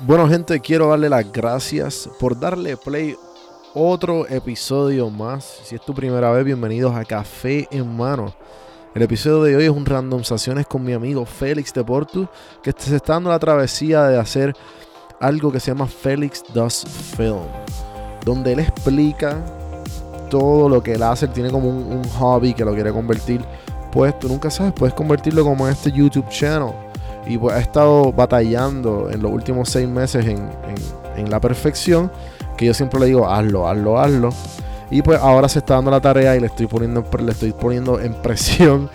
Bueno, gente, quiero darle las gracias por darle play otro episodio más. Si es tu primera vez, bienvenidos a Café en Mano. El episodio de hoy es un randomizaciones con mi amigo Félix de Portu, que se está dando la travesía de hacer algo que se llama Félix Does Film, donde él explica todo lo que él hace. Él tiene como un, un hobby que lo quiere convertir. Pues tú nunca sabes, puedes convertirlo como en este YouTube channel y pues ha estado batallando en los últimos seis meses en, en, la perfección. Que yo siempre le digo, hazlo, hazlo, hazlo. Y pues ahora se está dando la tarea y le estoy poniendo, le estoy poniendo en presión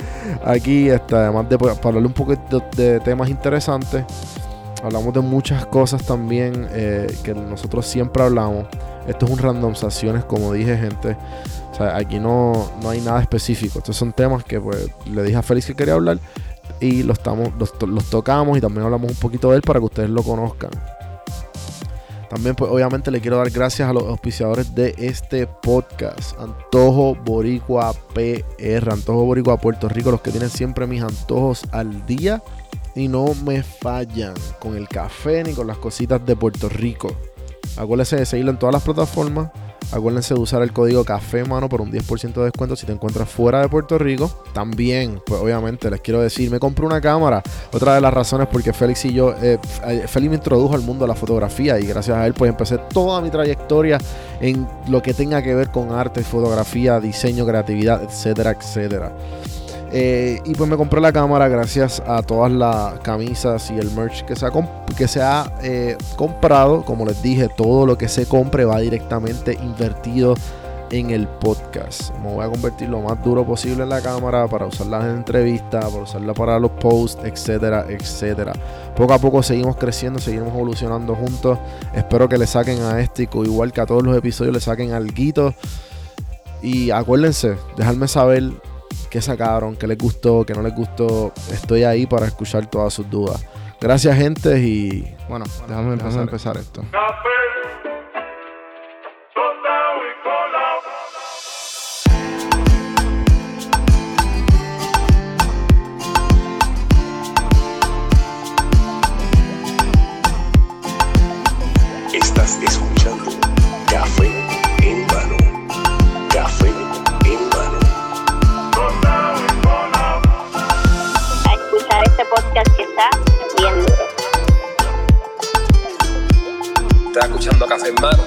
aquí. Este, además de pues, para hablarle un poco de, temas interesantes. Hablamos de muchas cosas también eh, que nosotros siempre hablamos. Esto es un randomizaciones, como dije, gente. O sea, aquí no, no hay nada específico. Estos son temas que pues le dije a Félix que quería hablar y los, estamos, los, tocamos y también hablamos un poquito de él para que ustedes lo conozcan. También, pues, obviamente, le quiero dar gracias a los auspiciadores de este podcast: Antojo Boricua PR, Antojo Boricua Puerto Rico, los que tienen siempre mis antojos al día y no me fallan con el café ni con las cositas de Puerto Rico. Acuérdense de seguirlo en todas las plataformas Acuérdense de usar el código Café Mano por un 10% de descuento si te encuentras fuera de Puerto Rico. También, pues obviamente les quiero decir, me compré una cámara. Otra de las razones porque Félix y yo, eh, Félix me introdujo al mundo de la fotografía y gracias a él pues empecé toda mi trayectoria en lo que tenga que ver con arte, fotografía, diseño, creatividad, etcétera, etcétera. Eh, y pues me compré la cámara gracias a todas las camisas y el merch que se ha, que se ha eh, comprado. Como les dije, todo lo que se compre va directamente invertido en el podcast. Me voy a convertir lo más duro posible en la cámara para usarla en entrevistas, para usarla para los posts, etcétera, etcétera. Poco a poco seguimos creciendo, seguimos evolucionando juntos. Espero que le saquen a este, igual que a todos los episodios, le saquen algo. Y acuérdense, dejarme saber qué sacaron, qué les gustó, qué no les gustó. Estoy ahí para escuchar todas sus dudas. Gracias, gente, y bueno, déjame empezar, a empezar esto. Escuchando Café en Mano.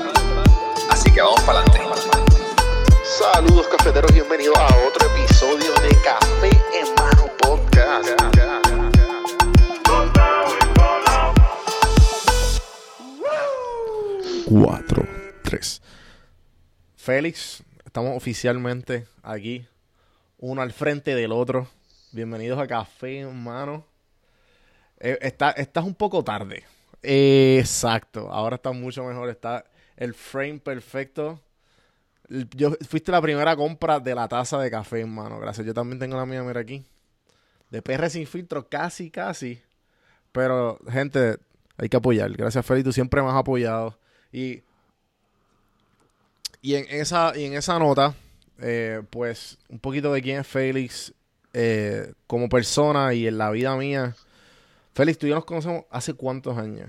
Así que vamos para adelante. Saludos cafeteros, bienvenidos a otro episodio de Café en Mano Podcast. 4, 3. Félix, estamos oficialmente aquí, uno al frente del otro. Bienvenidos a Café en Mano. Eh, está, estás un poco tarde. Exacto, ahora está mucho mejor, está el frame perfecto. Yo fuiste la primera compra de la taza de café, hermano. Gracias. Yo también tengo la mía, mira aquí. De PR sin filtro, casi, casi. Pero, gente, hay que apoyar. Gracias, Félix. Tú siempre me has apoyado. Y, y, en, esa, y en esa nota, eh, pues, un poquito de quién es Félix eh, como persona y en la vida mía. Félix, tú y yo nos conocemos hace cuántos años.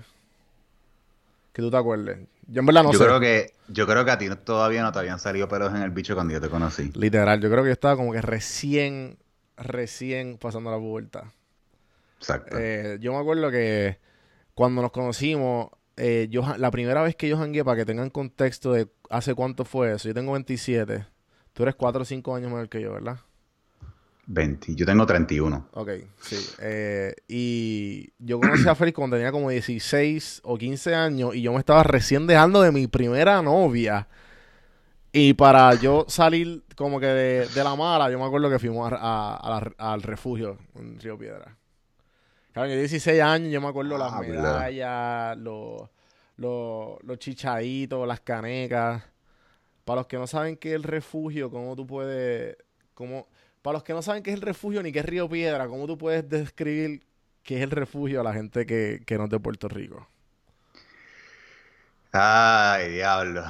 Que tú te acuerdes. Yo en verdad no yo Creo que, yo creo que a ti todavía no te habían salido pelos en el bicho cuando yo te conocí. Literal, yo creo que yo estaba como que recién, recién pasando la vuelta. Exacto. Eh, yo me acuerdo que cuando nos conocimos, eh, yo la primera vez que yo jangué, para que tengan contexto de hace cuánto fue eso, yo tengo 27. Tú eres 4 o 5 años mayor que yo, ¿verdad? 20. Yo tengo 31. Ok, sí. Eh, y yo conocí a Félix cuando tenía como 16 o 15 años y yo me estaba recién dejando de mi primera novia. Y para yo salir como que de, la mala, yo me acuerdo que fuimos al refugio en Río Piedra. Claro, yo 16 años, yo me acuerdo las medallas, los, los, los chichaditos, las canecas. Para los que no saben qué es el refugio, cómo tú puedes... Cómo, para los que no saben qué es el refugio ni qué es Río Piedra, ¿cómo tú puedes describir qué es el refugio a la gente que, no es de Puerto Rico? Ay, diablo.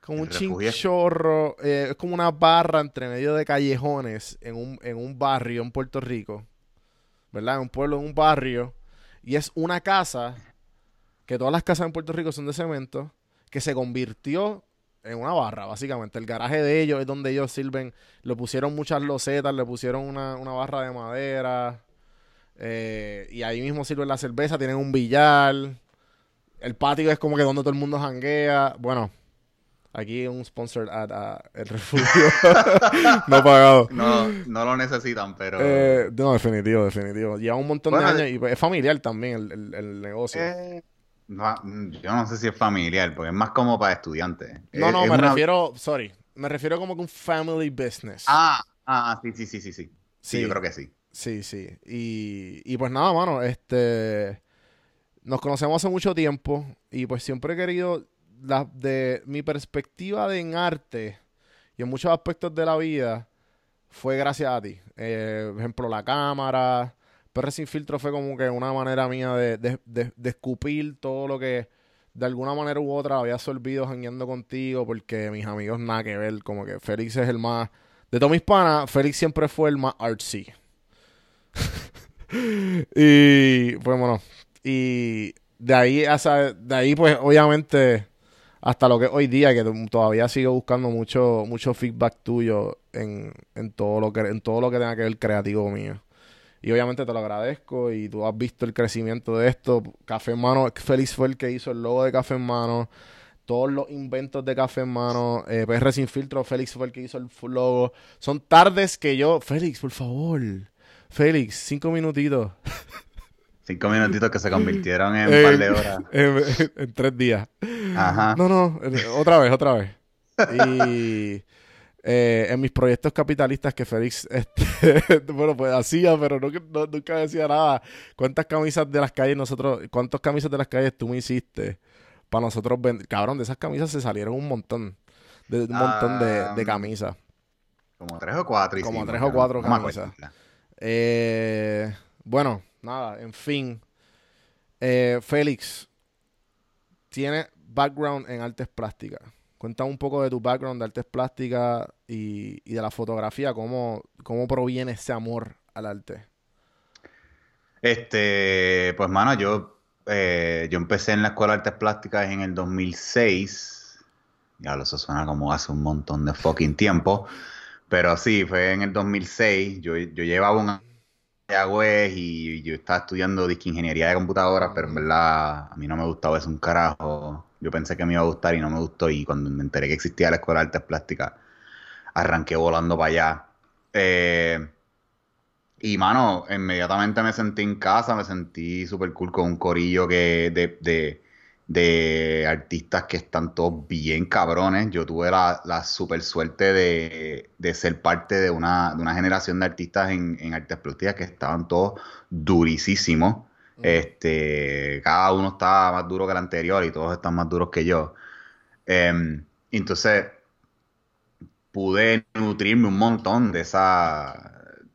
Como un chinchorro, eh, es como una barra entre medio de callejones en un, en un barrio en Puerto Rico, ¿verdad? En un pueblo, en un barrio, y es una casa que todas las casas en Puerto Rico son de cemento, que se convirtió en una barra, básicamente. El garaje de ellos es donde ellos sirven. Le pusieron muchas losetas, le pusieron una, una barra de madera. eh, y ahí mismo sirven la cerveza, tienen un billar. El patio es como que donde todo el mundo janguea. Bueno, aquí un sponsor ad a El Refugio. no pagado. No, no lo necesitan, pero. Eh, no, definitivo, definitivo. Lleva un montón Bueno, de años y pues, es familiar también el, el- el negocio. Eh, no, yo no sé si es familiar, porque es más como para estudiantes. no, no, es me una- refiero, sorry, me refiero como que un family business. Ah, ah, sí, sí, sí, sí, sí. Sí, Sí. yo creo que sí. Sí, sí. Y, y pues nada, mano, este. Nos conocemos hace mucho tiempo y pues siempre he querido, la, de mi perspectiva de en arte y en muchos aspectos de la vida, fue gracias a ti. Eh, por ejemplo, la cámara. PR Sin Filtro fue como que una manera mía de, de, de- escupir todo lo que de alguna manera u otra había absorbido jangueando contigo porque mis amigos nada que ver. Como que Félix es el más... De todos mis panas, Félix siempre fue el más artsy. y pues bueno, y de ahí, hasta, de ahí pues obviamente hasta lo que hoy día, que todavía sigo buscando mucho, mucho feedback tuyo en, en todo lo que en todo lo que tenga que ver creativo mío. Y obviamente te lo agradezco y tú has visto el crecimiento de esto. Café en Mano, Félix fue el que hizo el logo de Café en Mano. Todos los inventos de Café en Mano. Eh, PR Sin Filtro, Félix fue el que hizo el logo. Son tardes que yo... Félix, por favor. Félix, cinco minutitos. Cinco minutitos que se convirtieron en un Eh, par de horas. en, en tres días. Ajá. No, no, eh, otra vez, otra vez. Y eh, en mis proyectos capitalistas que Félix, este, bueno, pues hacía, pero no, no- nunca decía nada. ¿Cuántas camisas de las calles nosotros, cuántas camisas de las calles tú me hiciste para nosotros vender? Cabrón, de esas camisas se salieron un montón. De, un montón de, de Ah, camisas. Como tres o cuatro. Como tres o cuatro no camisas. Eh, bueno, nada, en fin. Eh, Félix, tiene background en artes plásticas. Cuéntame un poco de tu background de artes plásticas y, de la fotografía, cómo, cómo proviene ese amor al arte. Este, pues mano, yo, eh, yo empecé en la Escuela de Artes Plásticas en el 2006. Ya eso suena como hace un montón de fucking tiempo. Pero sí, fue en el 2006. Yo, yo llevaba un año de Agüez y yo estaba estudiando disque ingeniería de computadoras, pero en verdad a mí no me gustaba eso un carajo. Yo pensé que me iba a gustar y no me gustó. Y cuando me enteré que existía la Escuela de Artes Plásticas, arranqué volando para allá. Eh, y mano, inmediatamente me sentí en casa, me sentí súper cool con un corillo que de, de artistas que están todos bien cabrones. Yo tuve la, la super suerte de, de ser parte de una, de una generación de artistas en, en artes plásticas que estaban todos durisísimos. Este, cada uno estaba más duro que el anterior y todos están más duros que yo. Em, entonces, pude nutrirme un montón de esa.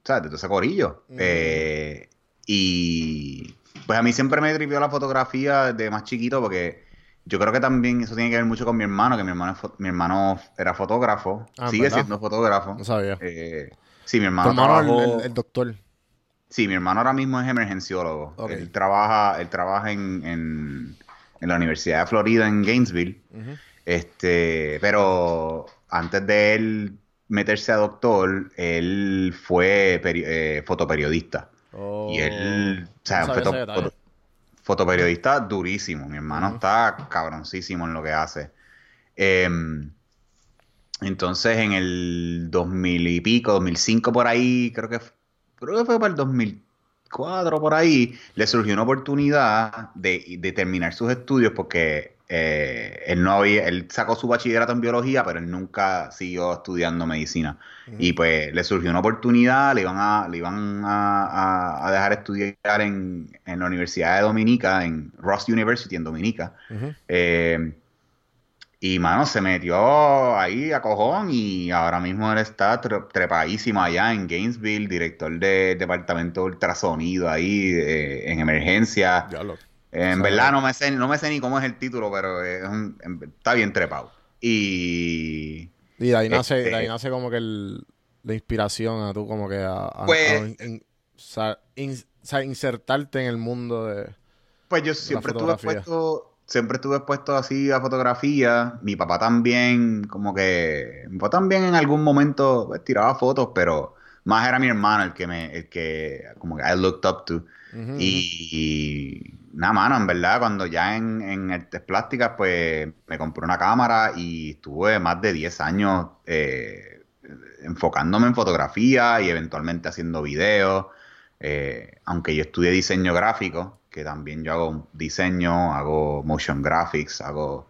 De todo ese corillo. Eh, y pues a mí siempre me tripió la fotografía desde más chiquito porque yo creo que también eso tiene que ver mucho con mi hermano, que mi hermano, mi hermano era fotógrafo, Ah, sigue ¿verdad? siendo fotógrafo. No sabía. Eh, sí, mi hermano el, trabajó- el- el doctor. Sí, mi hermano ahora mismo es emergenciólogo. Ok. Él trabaja, él trabaja en, en, en la Universidad de Florida en Gainesville. Este, pero antes de él meterse a doctor, él fue eh, fotoperiodista. Oh, Y él, o sea, no foto- fotoperiodista durísimo. Mi hermano está cabroncísimo en lo que hace. Em, entonces, en el 2000 y pico, 2005 por ahí, creo que, creo que fue para el 2004 por ahí, le surgió una oportunidad de, de terminar sus estudios porque eh, él no había, él sacó su bachillerato en biología, pero él nunca siguió estudiando medicina. Y pues le surgió una oportunidad, le iban a, le iban a, a- a dejar estudiar en, en la Universidad de Dominica, en Ross University en Dominica. Eh, y mano, se metió ahí a cojón y ahora mismo él está tre- trepadísimo allá en Gainesville, director del departamento de ultrasonido ahí eh, en emergencia. Diablo. En verdad no me sé, no me sé ni cómo es el título, pero es un- está bien trepado. Y Y de ahí nace, Este- de ahí nace como que el- la inspiración a tú como que a, a- Pues- a in- insertarte en el mundo de... Pues yo siempre estuve expuesto, siempre estuve expuesto así a fotografía. Mi papá también, como que. Mi papá también en algún momento pues, tiraba fotos, pero más era mi hermano el que me. El que, como que I looked up to. y, nada, mano, en verdad, cuando ya en, en artes plásticas, pues me compré una cámara y estuve más de 10 años eh, enfocándome en fotografía y eventualmente haciendo videos. Eh, aunque yo estudié diseño gráfico, que también yo hago diseño, hago motion graphics, hago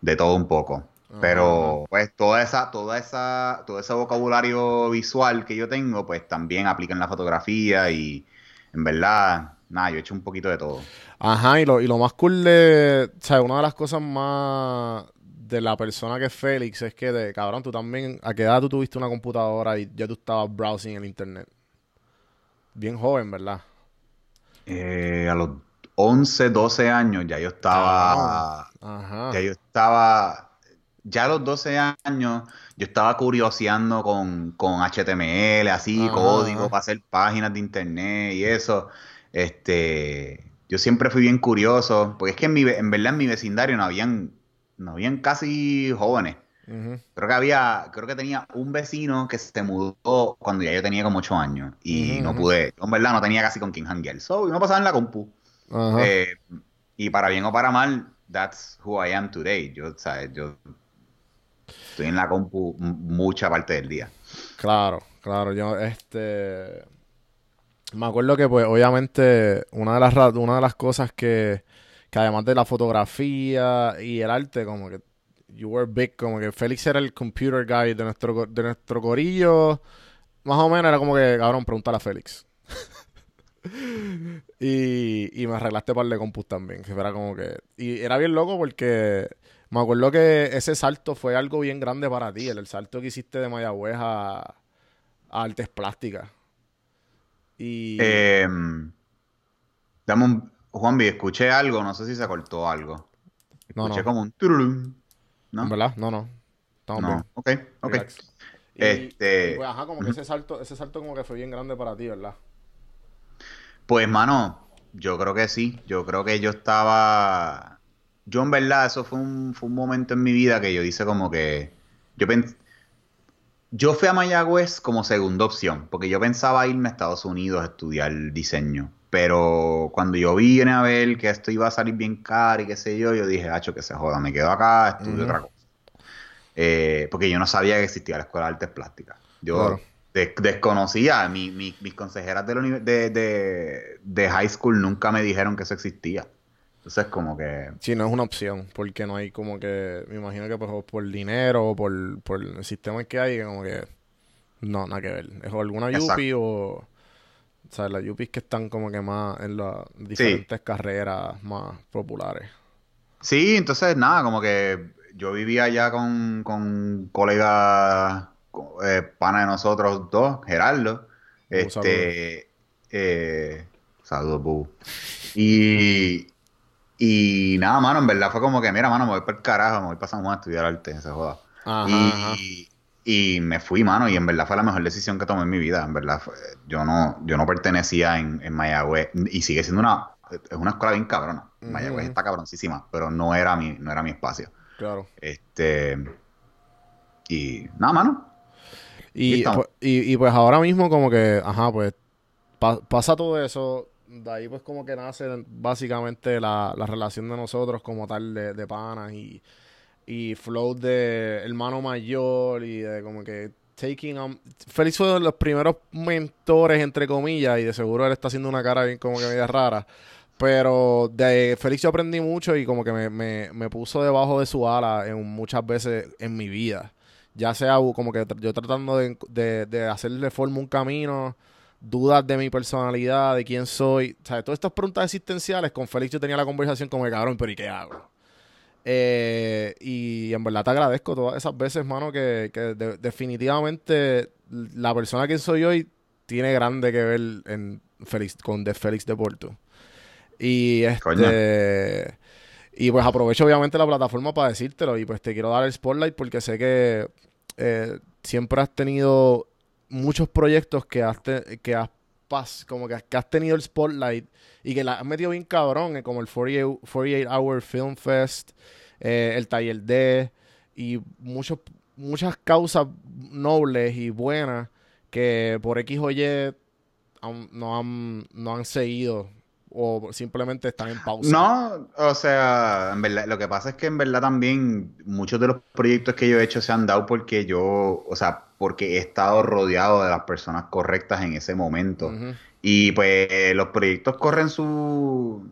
de todo un poco. Pero pues toda esa, toda esa, todo ese vocabulario visual que yo tengo, pues también aplica en la fotografía y en verdad, nada, yo he hecho un poquito de todo. Ajá, y lo, y lo más cool de, o sea, una de las cosas más de la persona que es Félix es que, de, cabrón, tú también, ¿a qué edad tú tuviste una computadora y ya tú estabas browsing en internet? Bien joven, ¿verdad? Eh, a los 11, 12 años ya yo estaba. Ajá. Ya yo estaba. Ya a los 12 años yo estaba curioseando con, con HTML, así, código para hacer páginas de internet y eso. Este. Yo siempre fui bien curioso, porque es que en, mi, en verdad en mi vecindario no habían, no habían casi jóvenes. Creo que había, creo que tenía un vecino que se mudó cuando ya yo tenía como 8 años y no pude, en verdad no tenía casi con quien hanguear. So, no pasaba en la compu. Eh, y para bien o para mal, that's who I am today. Yo, ¿sabes? Yo estoy en la compu mucha parte del día. Claro, claro. Yo, este. Me acuerdo que, pues, obviamente, una de las, una de las cosas que, que además de la fotografía y el arte, como que you were big, como que Félix era el computer guy de nuestro, de nuestro corillo. Más o menos era como que, cabrón, preguntar a Félix. y, y me arreglaste par de compus también. Que era como que. Y era bien loco porque me acuerdo que ese salto fue algo bien grande para ti. El, salto que hiciste de Mayagüez a, a artes plásticas. Y. Eh, dame un. Juanvi, escuché algo, no sé si se cortó algo. Escuché como un ¿No? ¿Verdad? No, no. Estamos no. Ok, ok. este... pues, ajá, como que ese salto, ese salto como que fue bien grande para ti, ¿verdad? Pues, mano, yo creo que sí. Yo creo que yo estaba... Yo, en verdad, eso fue un, fue un momento en mi vida que yo hice como que... Yo pensé... Yo fui a Mayagüez como segunda opción, porque yo pensaba irme a Estados Unidos a estudiar diseño. Pero cuando yo vine a ver que esto iba a salir bien caro y qué sé yo, yo dije, hacho, que se joda, me quedo acá, estudio otra cosa. Eh, porque yo no sabía que existía la Escuela de Artes Plásticas. Yo desconocía, mis consejeras de, de, high school nunca me dijeron que eso existía. Entonces, como que. Sí, no es una opción, porque no hay como que. Me imagino que pues, por dinero o por, por el sistema que hay, como que. No, nada que ver. Es alguna Yupi o. O sea, las yuppies que están como que más en las diferentes carreras más populares. Sí, entonces nada, como que yo vivía allá con, con colegas eh, pana de nosotros dos, Gerardo. este, eh, saludos, Bu. Y, y nada, mano, en verdad fue como que, mira, mano, me voy para el carajo, me voy para San Juan a estudiar arte, se joda. y, y me fui, mano, y en verdad fue la mejor decisión que tomé en mi vida. En verdad, yo no yo no pertenecía en, en Mayagüez, y sigue siendo una, es una escuela bien cabrona. Mayagüez está cabroncísima, pero no era mi, no era mi espacio. Claro. Este, y nada, mano. Y, pues, y, pues ahora mismo como que, ajá, pues pasa todo eso, de ahí pues como que nace básicamente la, la relación de nosotros como tal de, panas y y flow de hermano mayor y de como que taking on... Félix fue de los primeros mentores, entre comillas, y de seguro él está haciendo una cara bien como que media rara. Pero de Félix yo aprendí mucho y como que me, me, me puso debajo de su ala en muchas veces en mi vida. Ya sea como que yo tratando de, de, de hacerle forma un camino, dudas de mi personalidad, de quién soy. O sea, todas estas preguntas existenciales, con Félix yo tenía la conversación como que cabrón, pero ¿y qué hago? Eh, y en verdad te agradezco todas esas veces, mano, que, definitivamente la persona que soy hoy tiene grande que ver en Félix, con de Félix de Porto. Y este. Y pues aprovecho obviamente la plataforma para decírtelo. Y pues te quiero dar el spotlight porque sé que eh, siempre has tenido muchos proyectos que has, que has pas, como que, que has tenido el spotlight y que la has metido bien cabrón, eh, como el 48, 48 Hour Film Fest, eh, el Taller D y muchos, muchas causas nobles y buenas que por X o Y no, han, no han seguido o simplemente están en pausa. No, o sea, en verdad, lo que pasa es que en verdad también muchos de los proyectos que yo he hecho se han dado porque yo, o sea, porque he estado rodeado de las personas correctas en ese momento. Y pues los proyectos corren su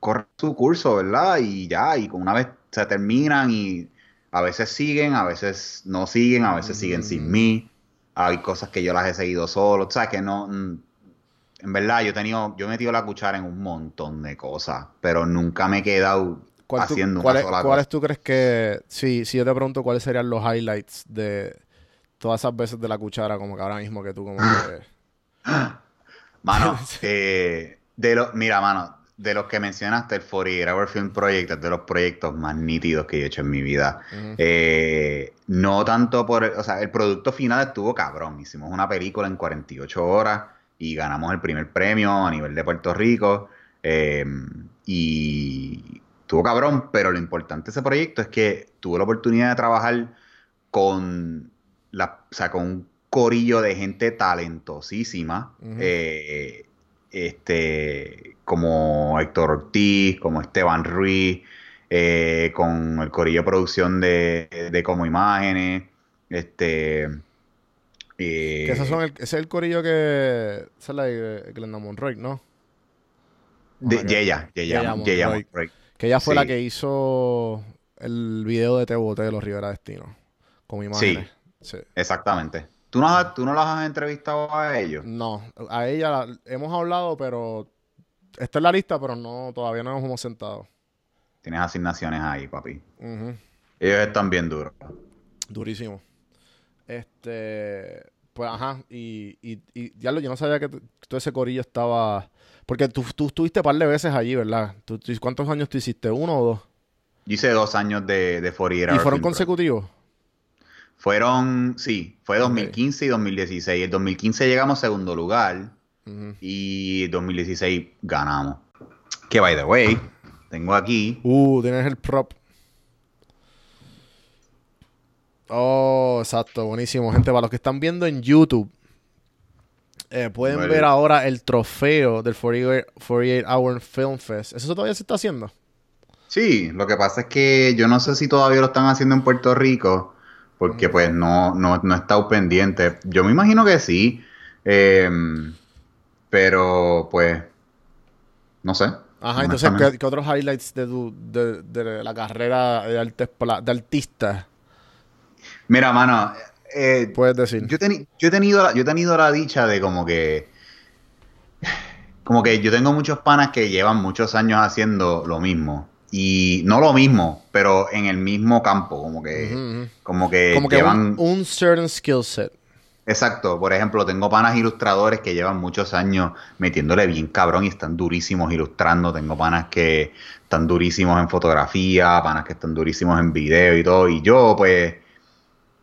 corren su curso, ¿verdad? Y ya, y una vez se terminan y a veces siguen, a veces no siguen, a veces siguen sin Mm. mí. Hay cosas que yo las he seguido solo, o sea, que no mm, en verdad yo he tenido yo he metido la cuchara en un montón de cosas, pero nunca me he quedado ¿Cuál tú- haciendo cuál una es- sola ¿Cuáles tú crees que, si, si yo te pregunto cuáles serían los highlights de todas esas veces de la cuchara, como que ahora mismo que tú como que... Mano, eh, de los, mira, mano, de los que mencionaste, el 48 Hour Film Project es de los proyectos más nítidos que yo he hecho en mi vida. Eh, no tanto por, o sea, el producto final estuvo cabrón. Hicimos una película en 48 horas y ganamos el primer premio a nivel de Puerto Rico. eh, y estuvo cabrón, pero lo importante de ese proyecto es que tuve la oportunidad de trabajar con, la, o sea, con un corillo de gente talentosísima. Eh, este, como Héctor Ortiz, como Esteban Ruiz, eh, con el corillo de producción de, de Como Imágenes, este... eh, Que son el, ese es el corillo que... Esa es la de Glenda Monroy, ¿no? de, Yeya, Yeya Yeya, Monroy. Yeya Monroy. Que ella fue Sí. la que hizo el video de Te Boté de los Rivera Destino. Con imágenes. Sí. Exactamente. ¿Tú no, has- ¿Tú no los has entrevistado a ellos? No, a ella la- hemos hablado, pero... Está en la lista, pero no todavía no nos hemos sentado. Tienes asignaciones ahí, papi. Ellos están bien duros. Durísimo. Este, pues ajá, y, y, y ya lo, yo no sabía que todo ese corillo estaba, porque tú, tú estuviste un par de veces allí, ¿verdad? ¿Tú, ¿Cuántos años tú hiciste? ¿Uno o dos? Yo hice dos años de, de 48 ¿Y fueron Project. Fueron, sí, fue Ok. 2015 y 2016. El 2015 llegamos segundo lugar Ujú. y 2016 ganamos. Que by the way, tengo aquí. Uh, tienes el prop. Oh, exacto, buenísimo, gente. Para los que están viendo en YouTube, eh, pueden Vale. ver ahora el trofeo del 48, 48 Hour Film Fest. ¿Eso todavía se está haciendo? Sí, lo que pasa es que yo no sé si todavía lo están haciendo en Puerto Rico, porque pues no, no, no he estado pendiente. Yo me imagino que sí, em, pero pues no sé. Ajá, entonces. ¿qué, qué otros highlights de, tu, de, de la carrera de, artes de artista Mira, mano, eh, puedes decir? Yo, teni- yo he tenido la, yo he tenido la dicha de como que. Como que yo tengo muchos panas que llevan muchos años haciendo lo mismo. Y no lo mismo, pero en el mismo campo. Como que. Como que Como que llevan. un, un certain skill set. Exacto. Por ejemplo, tengo panas ilustradores que llevan muchos años metiéndole bien cabrón y están durísimos ilustrando. Tengo panas que están durísimos en fotografía, panas que están durísimos en video y todo. Y yo, pues.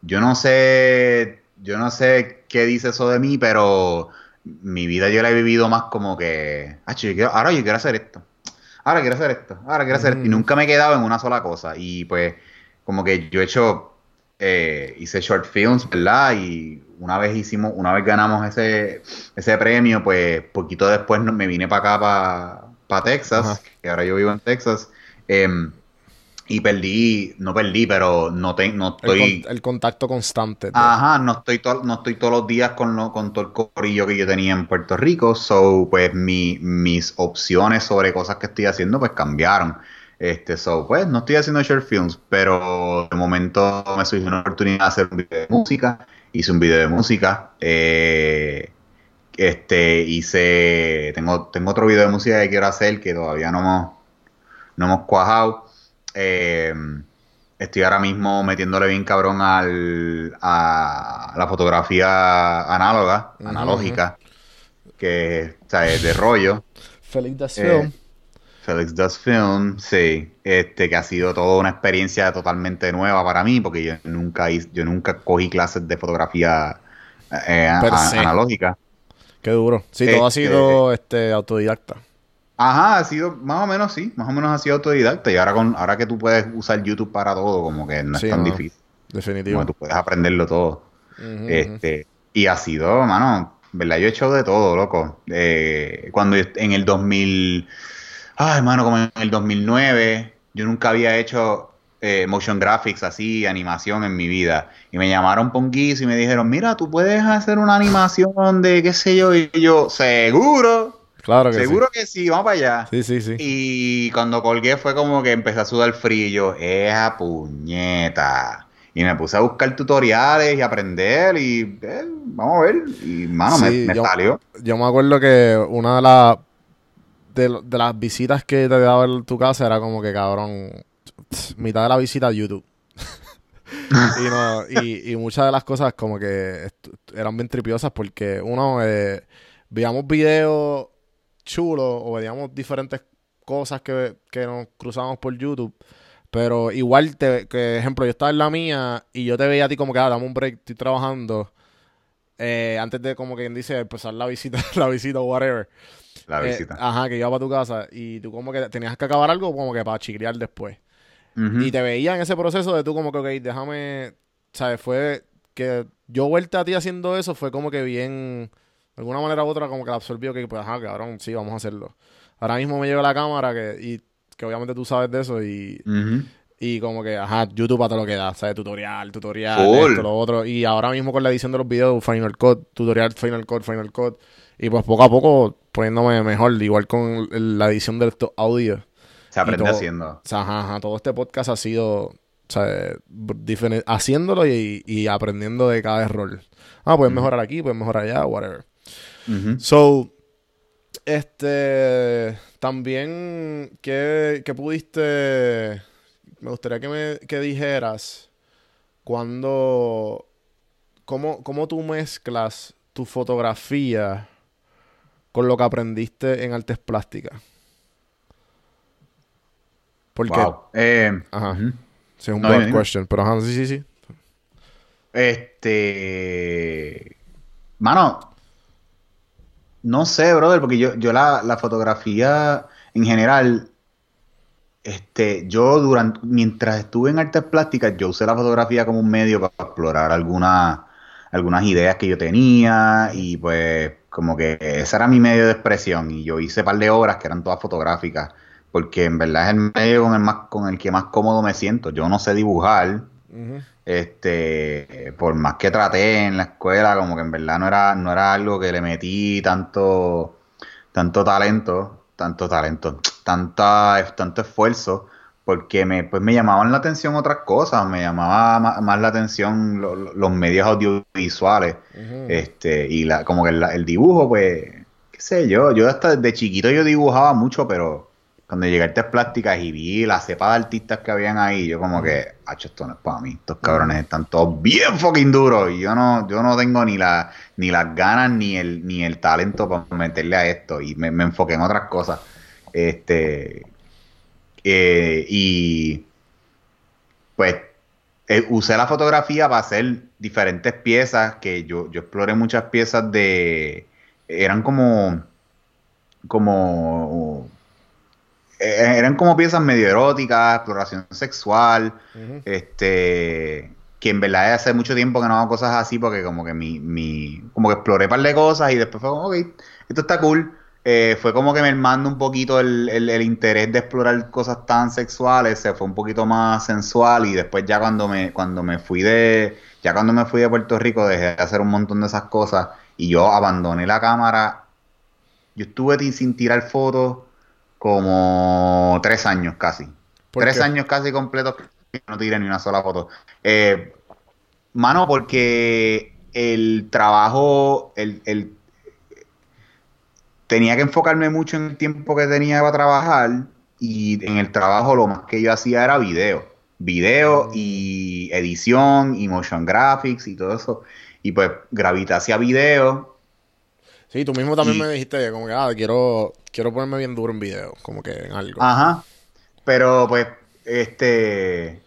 Yo no sé, yo no sé qué dice eso de mí, pero mi vida yo la he vivido más como que, "Ah, yo quiero- ahora yo quiero hacer esto, ahora quiero hacer esto, ahora quiero hacer esto, y nunca me he quedado en una sola cosa. Y pues, como que yo he hecho, eh, hice short films, ¿verdad? Y una vez hicimos, una vez ganamos ese, ese premio, pues poquito después me vine para acá, para Texas, Ajá. que ahora yo vivo en Texas. em, y perdí, no perdí, pero no, te, no El, estoy... con- el contacto constante. de- Ajá, no estoy, to- no estoy todos los días con, lo- con todo el corillo que yo tenía en Puerto Rico, so pues mi- mis opciones sobre cosas que estoy haciendo pues cambiaron. Este, so pues no estoy haciendo short films, pero de momento me surgió una oportunidad de hacer un video de música, hice un video de música, eh, este, hice, tengo, tengo otro video de música que quiero hacer que todavía no hemos, no hemos cuajado. Eh, estoy ahora mismo metiéndole bien cabrón al, a la fotografía análoga, analógica, que o sea, es de rollo. Felix Das Eh, Film. Felix Does Film, sí, este que ha sido toda una experiencia totalmente nueva para mí, porque yo nunca hice- yo nunca cogí clases de fotografía eh, a- analógica. Qué duro. Sí, todo ha Este- sido este, autodidacta. Ajá, ha sido, más o menos sí, más o menos ha sido autodidacta. Y ahora con, ahora que tú puedes usar YouTube para todo, como que no es Sí, tan mano. difícil. Definitivo. Como tú puedes aprenderlo todo. Este, y ha sido, mano, ¿verdad? Yo he hecho de todo, loco. Eh, cuando en el 2000, ay, mano, como en el 2009, yo nunca había hecho eh, motion graphics así, animación en mi vida. Y me llamaron guiso y me dijeron, mira, tú puedes hacer una animación de qué sé yo. Y yo, seguro, Claro que seguro que sí, vamos para allá. sí. Sí, sí. Y cuando colgué fue como que empecé a sudar frío. y yo, ¡esa puñeta! Y me puse a buscar tutoriales y aprender y eh, vamos a ver. Y mano, me- Sí, me, yo- salió. Yo me acuerdo que una de las de, las visitas que te daba en tu casa era como que cabrón, mitad de la visita a YouTube. y, no, y, y muchas de las cosas como que eran bien tripiosas porque uno eh, veíamos videos chulos o veíamos diferentes cosas que, que nos cruzábamos por YouTube. Pero igual, te, que ejemplo, yo estaba en la mía y yo te veía a ti como que, ah, dame un break, estoy trabajando. eh, antes de, como quien dice, empezar la visita, la visita o whatever. La Eh, visita. ajá, que iba para tu casa y tú como que tenías que acabar algo como que para chiclear después. Y te veía en ese proceso de tú como que, ok, déjame, ¿sabes? Fue que yo vuelta a ti haciendo eso fue como que bien, de alguna manera u otra como que la absorbió, que pues, ajá, cabrón, sí, vamos a hacerlo. Ahora mismo me llega la cámara que, y que obviamente tú sabes de eso y, y como que, ajá, YouTube a todo lo que da, ¿sabes? Tutorial, tutorial, Full. esto, lo otro. Y ahora mismo con la edición de los videos, Final Cut, tutorial, Final Cut, Final Cut. Y pues poco a poco poniéndome mejor, igual con la edición de estos audios. Se aprende todo- haciendo. O sea, ajá, ajá, todo este podcast ha sido, o sea, diferente, haciéndolo y, y aprendiendo de cada error. Ah, puedes mejorar aquí, puedes mejorar allá, whatever. So, este, también, ¿qué, qué pudiste, me gustaría que me que dijeras cuando, cómo, cómo tú mezclas tu fotografía con lo que aprendiste en artes plásticas? Porque, Wow. Eh, Ajá. sí, es un No, dime. question, pero ajá, sí, sí, sí. Este. Mano. No sé, brother, porque yo, yo la, la fotografía en general. Este, yo durante, mientras estuve en artes plásticas, yo usé la fotografía como un medio para explorar algunas, algunas ideas que yo tenía y pues como que ese era mi medio de expresión y yo hice un par de obras que eran todas fotográficas porque en verdad es el medio con el, más, con el que más cómodo me siento. Yo no sé dibujar, Este, por más que traté en la escuela, como que en verdad no era, no era algo que le metí tanto, tanto talento, tanto talento, tanta, tanto esfuerzo, porque me, pues me llamaban la atención otras cosas, me llamaba ma- más, la atención lo- lo- los medios audiovisuales, este, y la, como que el, el dibujo, pues, qué sé yo, yo hasta desde chiquito yo dibujaba mucho, pero cuando llegué a artes plásticas y vi la cepa de artistas que habían ahí, yo como que, hacho, esto no es para mí, estos cabrones están todos bien fucking duros y yo no, yo no tengo ni la, ni las ganas ni el, ni el talento para meterle a esto y me, me enfoqué en otras cosas. Este, eh, y pues eh, usé la fotografía para hacer diferentes piezas que yo, yo exploré muchas piezas de eran como como eran como piezas medio eróticas, exploración sexual, este que en verdad hace mucho tiempo que no hago cosas así porque como que mi, mi como que exploré un par de cosas y después fue como, ok, esto está cool. Eh, fue como que me mando un poquito el, el- el interés de explorar cosas tan sexuales, se fue un poquito más sensual y después ya cuando me, cuando me fui de, ya cuando me fui de Puerto Rico dejé de hacer un montón de esas cosas y yo abandoné la cámara. Yo estuve sin tirar fotos como tres años casi. ¿Por Tres qué? años casi completos que no tiré ni una sola foto. Eh, mano, porque el trabajo, el, el- tenía que enfocarme mucho en el tiempo que tenía para trabajar y en el trabajo lo más que yo hacía era video. Video y edición y motion graphics y todo eso. Y pues gravité hacia video. Sí, tú mismo también Y- me dijiste como que, ah, quiero, quiero ponerme bien duro en video, como que en algo. Ajá. Pero pues, este,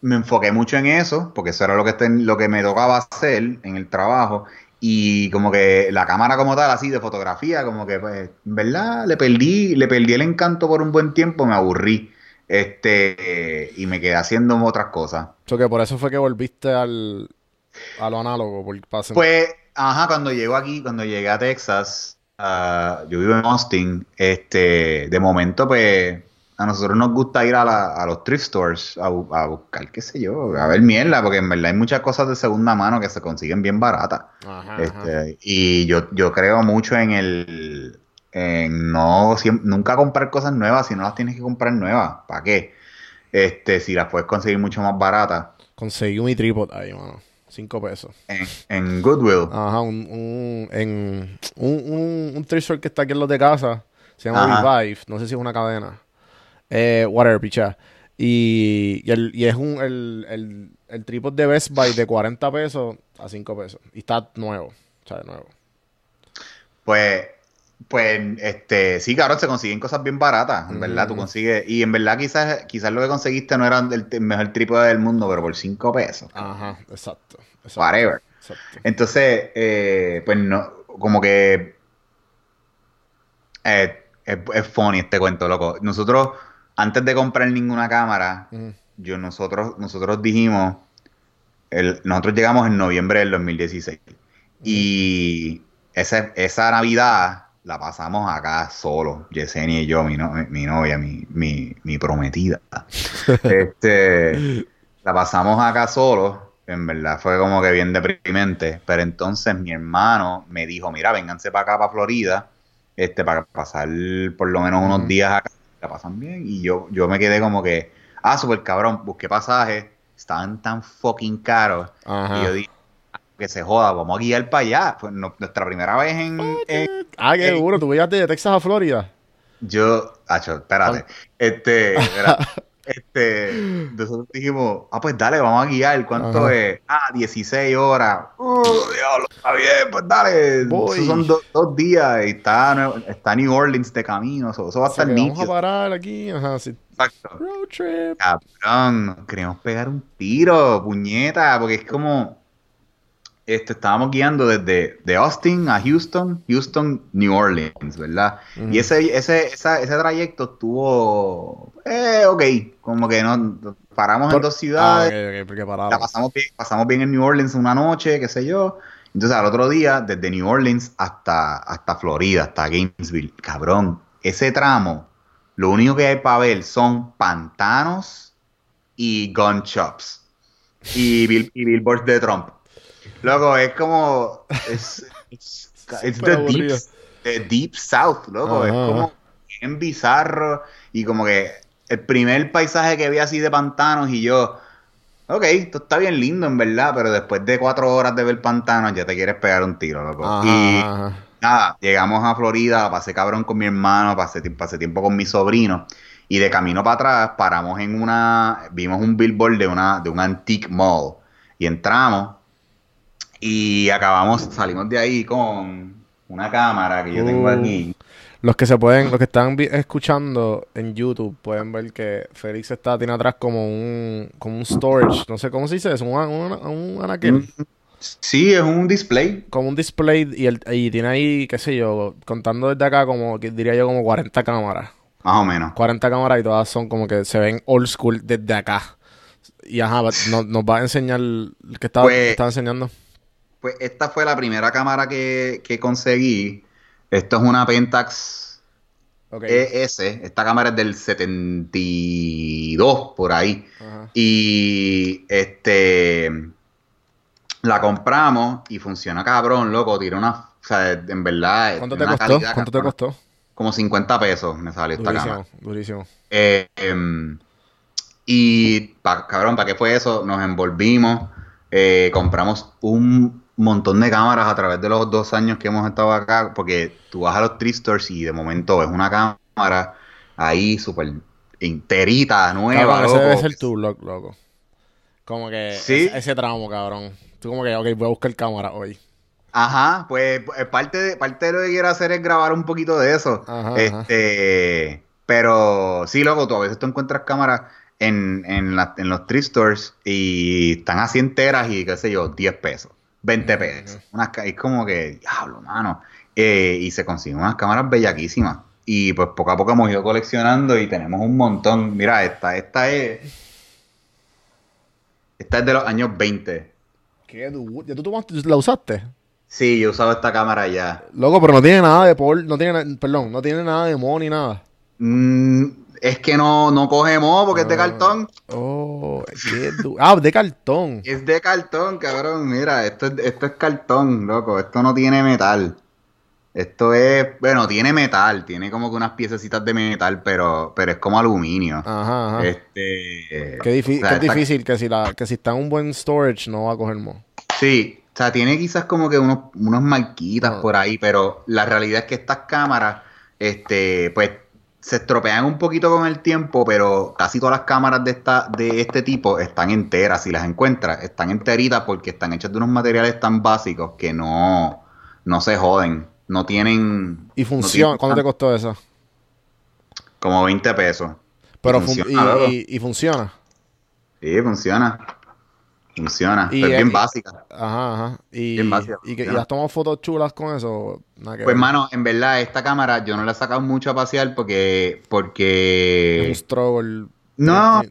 me enfoqué mucho en eso, porque eso era lo que, ten- lo que me tocaba hacer en el trabajo. y como que la cámara como tal, así de fotografía, como que, pues, verdad, le perdí, le perdí el encanto por un buen tiempo, me aburrí. Este, y me quedé haciendo otras cosas. So que por eso fue que volviste al, a lo análogo, por pasen- Pues, ajá, cuando llego aquí, cuando llegué a Texas, ah, yo vivo en Austin, este, de momento, pues, a nosotros nos gusta ir a, la- a los thrift stores a, bu- a buscar, qué sé yo, a ver mierda, porque en verdad hay muchas cosas de segunda mano que se consiguen bien baratas. Ajá, ajá. Este, y yo, yo creo mucho en el, en no, siem- nunca comprar cosas nuevas si no las tienes que comprar nuevas, ¿para qué? Este, si las puedes conseguir mucho más baratas Conseguí mi tripod ahí, mano. Cinco pesos. en, en Goodwill. Ajá, un, un, en, un, un, un que está aquí en los de casa. Se llama Ajá. Revive. No sé si es una cadena. Eh, whatever, picha. Y, y, el, y es un, el, el, el tripod de Best Buy de 40 pesos a 5 pesos. Y está nuevo. O sea, nuevo. Pues, pues, este, sí, cabrón, se consiguen cosas bien baratas, en verdad, tú consigues, y en verdad quizás, quizás lo que conseguiste no era el, el mejor trípode del mundo, pero por 5 pesos, Ajá, exacto. exacto whatever. Exacto. Entonces, eh, pues no, como que eh, es, es funny este cuento, loco. Nosotros, antes de comprar ninguna cámara, yo nosotros, nosotros dijimos, el- nosotros llegamos en noviembre del 2016 y esa, esa Navidad la pasamos acá solo, Yesenia y yo, mi, no- mi novia, mi, mi, mi prometida. Este, la pasamos acá solo, en verdad fue como que bien deprimente, pero entonces mi hermano me dijo, mira, vénganse para acá, para Florida, este, para pasar por lo menos unos días acá, la pasan bien, y yo, yo me quedé como que, ah, súper cabrón, busqué pasajes, estaban tan fucking caros, Ajá. y yo dije, "Ah, que se joda, vamos a guiar para allá, fue no- nuestra primera vez en, en- Ah, qué duro. ¿Tú viajaste de Texas a Florida? Yo, acho, espérate. Este, era- este, nosotros dijimos, ah, pues dale, vamos a guiar. ¿Cuánto Ajá. es? Ah, 16 horas. Uh, diablo, está bien, pues dale. Voy. Esos son do- dos días y está, está New Orleans de camino. Eso, eso va a estar que vamos a nítido. parar aquí. Ajá, sí. Exacto. Road trip. Cabrón, queremos pegar un tiro, puñeta, porque es como. Este, estábamos guiando desde de Austin a Houston, Houston, New Orleans, ¿verdad? Y ese, ese, esa- ese trayecto estuvo, eh, ok, como que no, paramos Por- en dos Ah, ciudades, ok, ok, porque la pasamos bien, pasamos bien en New Orleans una noche, qué sé yo. Entonces al otro día, desde New Orleans hasta, hasta Florida, hasta Gainesville, cabrón, ese tramo, lo único que hay para ver son pantanos y gun shops y, bill- y billboards de Trump. Loco, es como, es, es, the deep, the deep south, loco, es como bien bizarro y como que el primer paisaje que vi así de pantanos y yo, ok, esto está bien lindo en verdad, pero después de cuatro horas de ver pantanos ya te quieres pegar un tiro, loco. Ajá, y nada, llegamos a Florida, pasé cabrón con mi hermano, pasé, pasé tiempo con mi sobrino y de camino para atrás paramos en una, vimos un billboard de una, de un antique mall y entramos y acabamos, salimos de ahí con una cámara que yo tengo aquí. Los que se pueden, los que están escuchando en YouTube pueden ver que Félix está tiene atrás como un como un storage, no sé cómo se dice eso, un, un, un anaquel, Sí, es un display. como un display y, el, y tiene ahí, qué sé yo, contando desde acá como que diría yo como 40 cámaras. Más o menos. 40 cámaras y todas son como que se ven old school desde acá. Y ajá, nos va a enseñar que estaba, Pues- que estaba enseñando. Pues esta fue la primera cámara que, que conseguí. Esto es una Pentax. ES. Esta cámara es del 72 por ahí. Ajá. Y este la compramos y funciona cabrón, loco. Tiene una. O sea, en verdad. ¿Cuánto te costó? calidad, ¿Cuánto te costó? Como 50 pesos me salió esta cámara. Durísimo. Eh, y, pa- cabrón, ¿para qué fue eso? Nos envolvimos, eh, compramos un montón de cámaras a través de los dos años que hemos estado acá, porque tú vas a los thrift stores y de momento ves una cámara ahí súper enterita, nueva, Cabrón, ese debe ser tu blog, loco. Como que Sí. ese, ese tramo, cabrón. Tú como que, ok, voy a buscar cámara hoy. Ajá, pues eh, parte de, parte de lo que quiero hacer es grabar un poquito de eso. Ajá, este, pero sí, loco, tú a veces tú encuentras cámaras en, en, la- en los thrift stores y están así enteras y qué sé yo, 10 pesos. 20 pesos. Unas, es como que, diablo, mano. Eh, y se consiguen unas cámaras bellaquísimas. Y pues poco a poco hemos ido coleccionando y tenemos un montón. Mira, esta, esta es. Esta es de los años 20. ¿Qué ¿Ya tú tomaste- la usaste? Sí, yo he usado esta cámara ya. Loco, pero no tiene nada de por, no tiene, perdón, no tiene nada de mo ni nada. Mm, es que no, no coge moho porque es de Ah. cartón. Oh, qué Ah, de cartón. Es de cartón, cabrón. Mira, esto es, esto es cartón, loco. Esto no tiene metal. Esto es, bueno, tiene metal, tiene como que unas piececitas de metal, pero, pero es como aluminio. Ajá, ajá. Este, Qué, difí- o sea, qué difícil que si, la, que si está en un buen storage no va a coger mo. Sí, o sea, tiene quizás como que unos, unos marquitas Ah. por ahí, pero la realidad es que estas cámaras, este, pues, se estropean un poquito con el tiempo, pero casi todas las cámaras de esta, de este tipo están enteras, si las encuentras, están enteritas porque están hechas de unos materiales tan básicos que no, no se joden, no tienen... Y funciona. ¿Cuánto te costó eso? Como 20 pesos. Pero Y fun- funciona, y, loco. y- y funciona. Sí, funciona. Funciona. Y, pero es bien y- básica. Ajá, ajá. Y, Bien básica, y, que- y has tomado fotos chulas con eso. Nada que Pues, ver. mano, en verdad, esta cámara yo no la he sacado mucho a pasear porque. es un porque. struggle. No,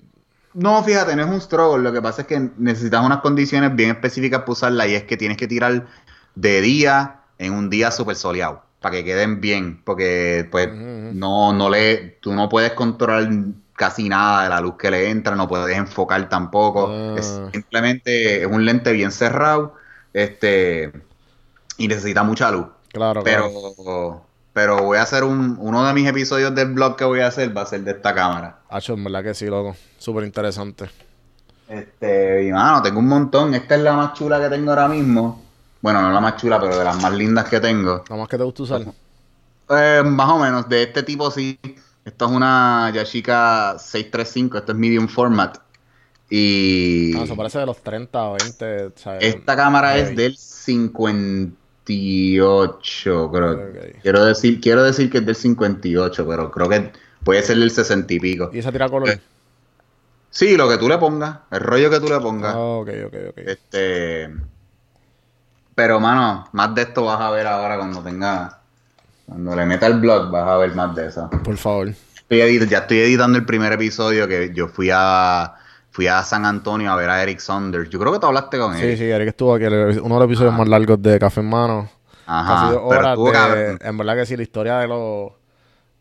no, fíjate, no es un struggle. Lo que pasa es que necesitas unas condiciones bien específicas para usarla y es que tienes que tirar de día en un día súper soleado para que queden bien. Porque, pues, no, no le. Tú no puedes controlar casi nada de la luz que le entra, no puedes enfocar tampoco. Ah. Es simplemente es un lente bien cerrado. Este. Y necesita mucha luz. Claro, Pero, claro. pero voy a hacer un, uno de mis episodios del blog que voy a hacer va a ser de esta cámara. Hacho, en verdad que sí, loco. Súper interesante. Este, y mano, tengo un montón. Esta es la más chula que tengo ahora mismo. Bueno, no la más chula, pero de las más lindas que tengo. Nada más que te gusta usar. Eh, más o menos, de este tipo sí. Esto es una Yashica 635, esto es medium format. Y Ah, eso parece de los 30 o 20. ¿sabes? esta cámara es del 58, creo. Quiero decir, quiero decir que es del 58, pero creo que puede ser del 60 y pico. ¿Y esa tira color? Eh, Sí, lo que tú le pongas, el rollo que tú le pongas. Ah, ok, ok, ok. Este. Pero, mano, más de esto vas a ver ahora cuando tenga. Cuando le meta el blog, vas a ver más de eso. Por favor. Estoy ya estoy editando el primer episodio que yo fui a. Fui a San Antonio a ver a Eric Saunders. Yo creo que tú hablaste con Sí, él. sí, Eric estuvo aquí. Uno de los episodios más largos de Café en Mano. Ajá. Casi dos pero horas de-. En verdad que sí, la historia de los...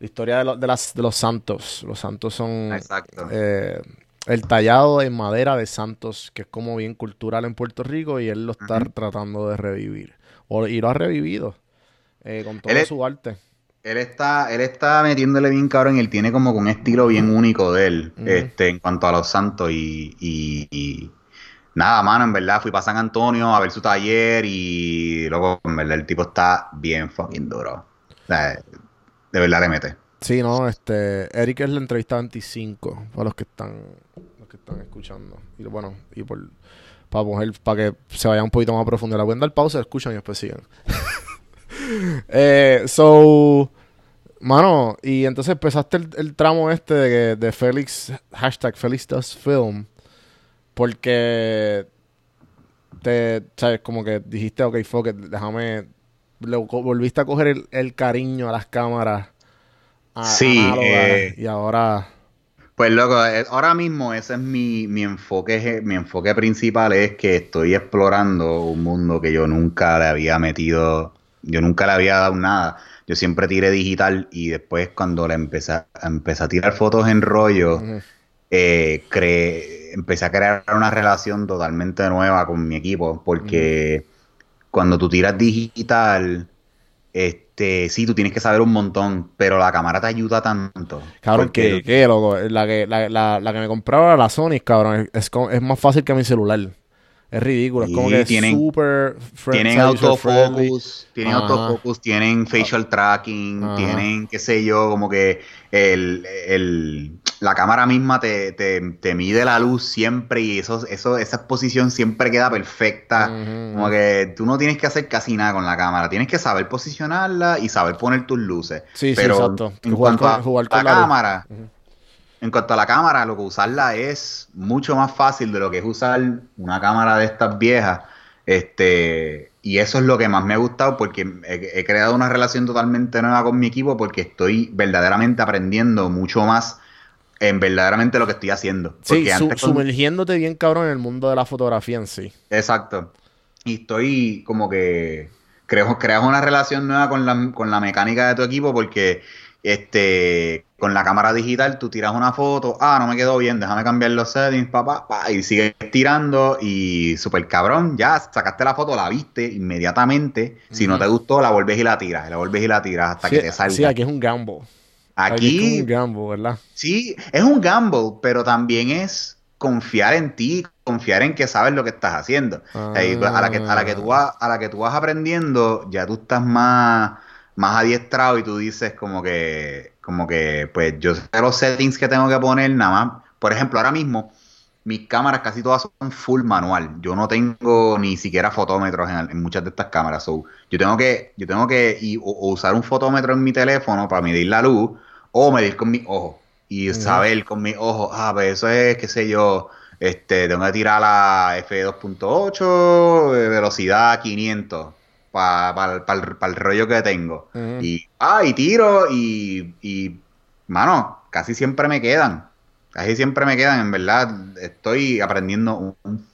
La historia de, los, de, las, de los santos. Los santos son... Exacto. eh, el tallado en madera de santos, que es como bien cultural en Puerto Rico, y él lo está tratando de revivir. O- y lo ha revivido. Eh, con todo Él su arte. Él está, él está metiéndole bien cabrón, él tiene como un estilo bien único de él, este, en cuanto a los santos y, y- y nada, mano, en verdad, fui para San Antonio a ver su taller y luego, en verdad, el tipo está bien fucking duro. O sea, de verdad le mete. Sí, no, este, Eric es la entrevista 25 para los que están, los que están escuchando. Y bueno, y por para que se vaya un poquito más a profundidad. Le pueden dar pausa, escuchan y después siguen. eh, so, mano, y entonces empezaste el, el tramo este de, de Félix, hashtag Félix Does Film, porque te, sabes, como que dijiste, ok, fuck it, déjame, le volviste a coger el, el cariño a las cámaras a- Sí, eh, y ahora, Pues loco, eh, ahora mismo ese es mi, mi enfoque, mi enfoque principal es que estoy explorando un mundo que yo nunca le había metido, yo nunca le había dado nada. Yo siempre tiré digital y después cuando le empecé, a- empecé a tirar fotos en rollo, ujú, eh, cre- empecé a crear una relación totalmente nueva con mi equipo, porque cuando tú tiras digital, este, sí, tú tienes que saber un montón, pero la cámara te ayuda tanto. cabrón, porque- que, que, loco, la que, la, la, la que me compraba la Sony, cabrón, es, es más fácil que mi celular. Es ridículo, es como que es tienen- súper fri- Tienen autofocus, tienen Ajá. autofocus, tienen facial tracking, Ajá. tienen, qué sé yo, como que el, el- la cámara misma te, te, te mide la luz siempre y eso, eso, esa exposición siempre queda perfecta. Como que tú no tienes que hacer casi nada con la cámara, tienes que saber posicionarla y saber poner tus luces. Sí, sí, exacto. en Jugar cuanto con- a jugar la con la luz. cámara. En cuanto a la cámara, lo que usarla es mucho más fácil de lo que es usar una cámara de estas viejas. Este, y eso es lo que más me ha gustado porque he, he creado una relación totalmente nueva con mi equipo porque estoy verdaderamente aprendiendo mucho más en verdaderamente lo que estoy haciendo. Sí, su- con- sumergiéndote bien cabrón en el mundo de la fotografía en sí. Exacto. Y estoy como que creo, creas una relación nueva con la, con la mecánica de tu equipo porque este con la cámara digital tú tiras una foto, ah, no me quedó bien, déjame cambiar los settings, papá, pa, y sigues tirando y super cabrón, ya sacaste la foto, la viste inmediatamente, si no te gustó la vuelves y la tiras, la vuelves y la tiras hasta sí, que te salga. sí, aquí es un gamble. Aquí, es un gamble, ¿verdad? Sí, es un gamble, pero también es confiar en ti, confiar en que sabes lo que estás haciendo. A, la que, a, la que tú vas, a la que tú vas aprendiendo, ya tú estás más, más adiestrado y tú dices como que, como que, pues yo sé los settings que tengo que poner, nada más. Por ejemplo, ahora mismo, mis cámaras casi todas son full manual. Yo no tengo ni siquiera fotómetros en, en muchas de estas cámaras. So, yo tengo que, yo tengo que y- o- o usar un fotómetro en mi teléfono para medir la luz o medir con mis ojos. Y saber con mis ojos, ah, pues eso es, qué sé yo, este, tengo que tirar la F2.8, eh, velocidad 500, para el rollo que tengo. Y, ah, y tiro y, y, mano, casi siempre me quedan. Casi siempre me quedan, en verdad. Estoy aprendiendo un, un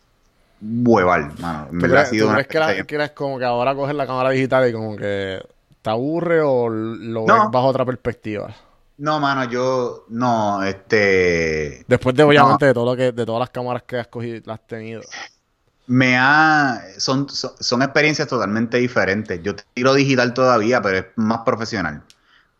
hueval, mano. En ¿Tú verdad ha sido tú una crees que, la- como que ahora coges la cámara digital y como que te aburre o lo No. ves bajo otra perspectiva? No, mano, yo, no, este, Después de obviamente de todo lo que, de todas las cámaras que has cogido, has tenido. Me ha, son, son, son experiencias totalmente diferentes. Yo tiro digital todavía, pero es más profesional.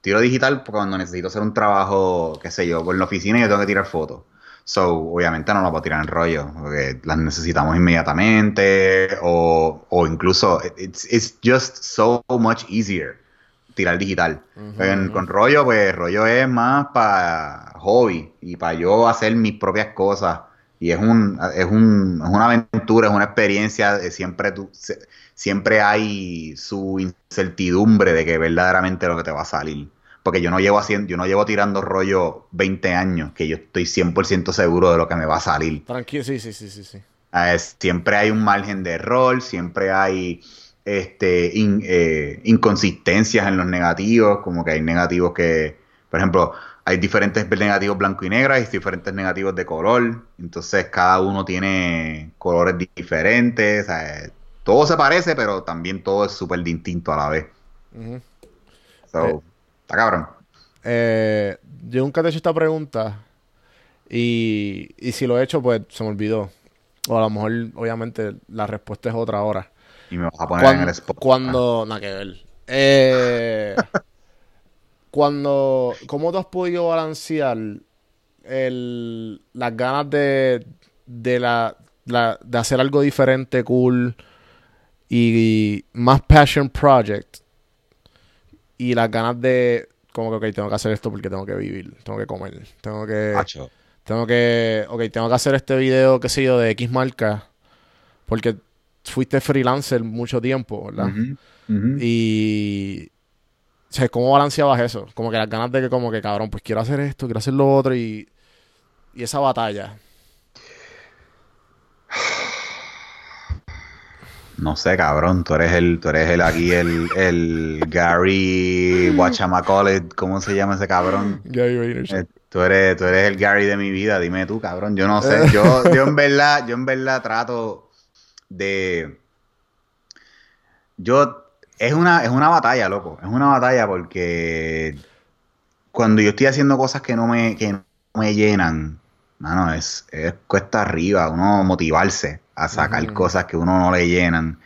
Tiro digital cuando necesito hacer un trabajo, qué sé yo, por la oficina y yo tengo que tirar fotos. So, obviamente no lo puedo tirar en rollo, porque las necesitamos inmediatamente, o, o incluso, it's, it's just so much easier tirar digital. En- con rollo, pues rollo es más para hobby y para yo hacer mis propias cosas. Y es un, es un, es una aventura, es una experiencia. eh, Siempre tú, siempre hay su incertidumbre de que verdaderamente lo que te va a salir. Porque yo no llevo haciendo, yo no llevo tirando rollo 20 años, que yo estoy 100% seguro de lo que me va a salir. Tranquilo, sí, sí, sí, sí, sí. Siempre hay un margen de error, siempre hay este, in- eh, inconsistencias en los negativos, como que hay negativos que, por ejemplo, hay diferentes negativos blanco y negro, hay diferentes negativos de color, entonces cada uno tiene colores di- diferentes, todo se parece, pero también todo es súper distinto a la vez. So, Eh. está cabrón. Eh, yo nunca te he hecho esta pregunta y, y si lo he hecho, pues se me olvidó. O a lo mejor, obviamente, la respuesta es otra ahora. Y me vas a poner en el spot. cuando nada que ver. Eh, cuando, ¿cómo tú has podido balancear el, las ganas de, de, la, la- de hacer algo diferente, cool y, más passion project y las ganas de como que, ok, tengo que hacer esto porque tengo que vivir, tengo que comer, tengo que... Macho. Tengo que, ok, tengo que hacer este video, qué sé yo, de X marca, porque fuiste freelancer mucho tiempo, ¿verdad? Y, o sea, ¿cómo balanceabas eso? Como que las ganas de que, como que, cabrón, pues quiero hacer esto, quiero hacer lo otro y, y esa batalla. No sé, cabrón, tú eres el, tú eres el aquí, el, el Gary Wachamacolet, ¿cómo se llama ese cabrón? Gary Vaynerchuk. Eh, tú eres, tú eres el Gary de mi vida, dime tú, cabrón, yo no sé, yo, yo en verdad, yo en verdad trato de, yo, es una, es una batalla, loco, es una batalla porque cuando yo estoy haciendo cosas que no me, que no me llenan, mano, es, es cuesta arriba, uno motivarse a sacar cosas que uno no le llenan.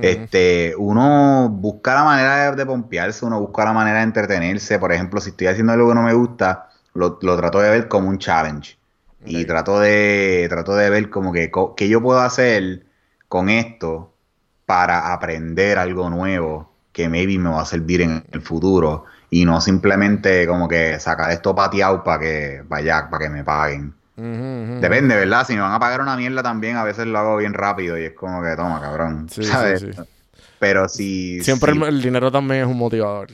Este, uno busca la manera de, de pompearse, uno busca la manera de entretenerse. Por ejemplo, si estoy haciendo algo que no me gusta, lo, lo trato de ver como un challenge. Y trato de, trato de ver como que co- qué yo puedo hacer con esto para aprender algo nuevo que maybe me va a servir en el futuro. Y no simplemente como que sacar esto pateado para que vaya, para que me paguen. Depende, ¿verdad? Si me van a pagar una mierda también, a veces lo hago bien rápido y es como que toma, cabrón. Sí, sí, ¿sabes? sí. Pero si. Siempre si- el, el dinero también es un motivador.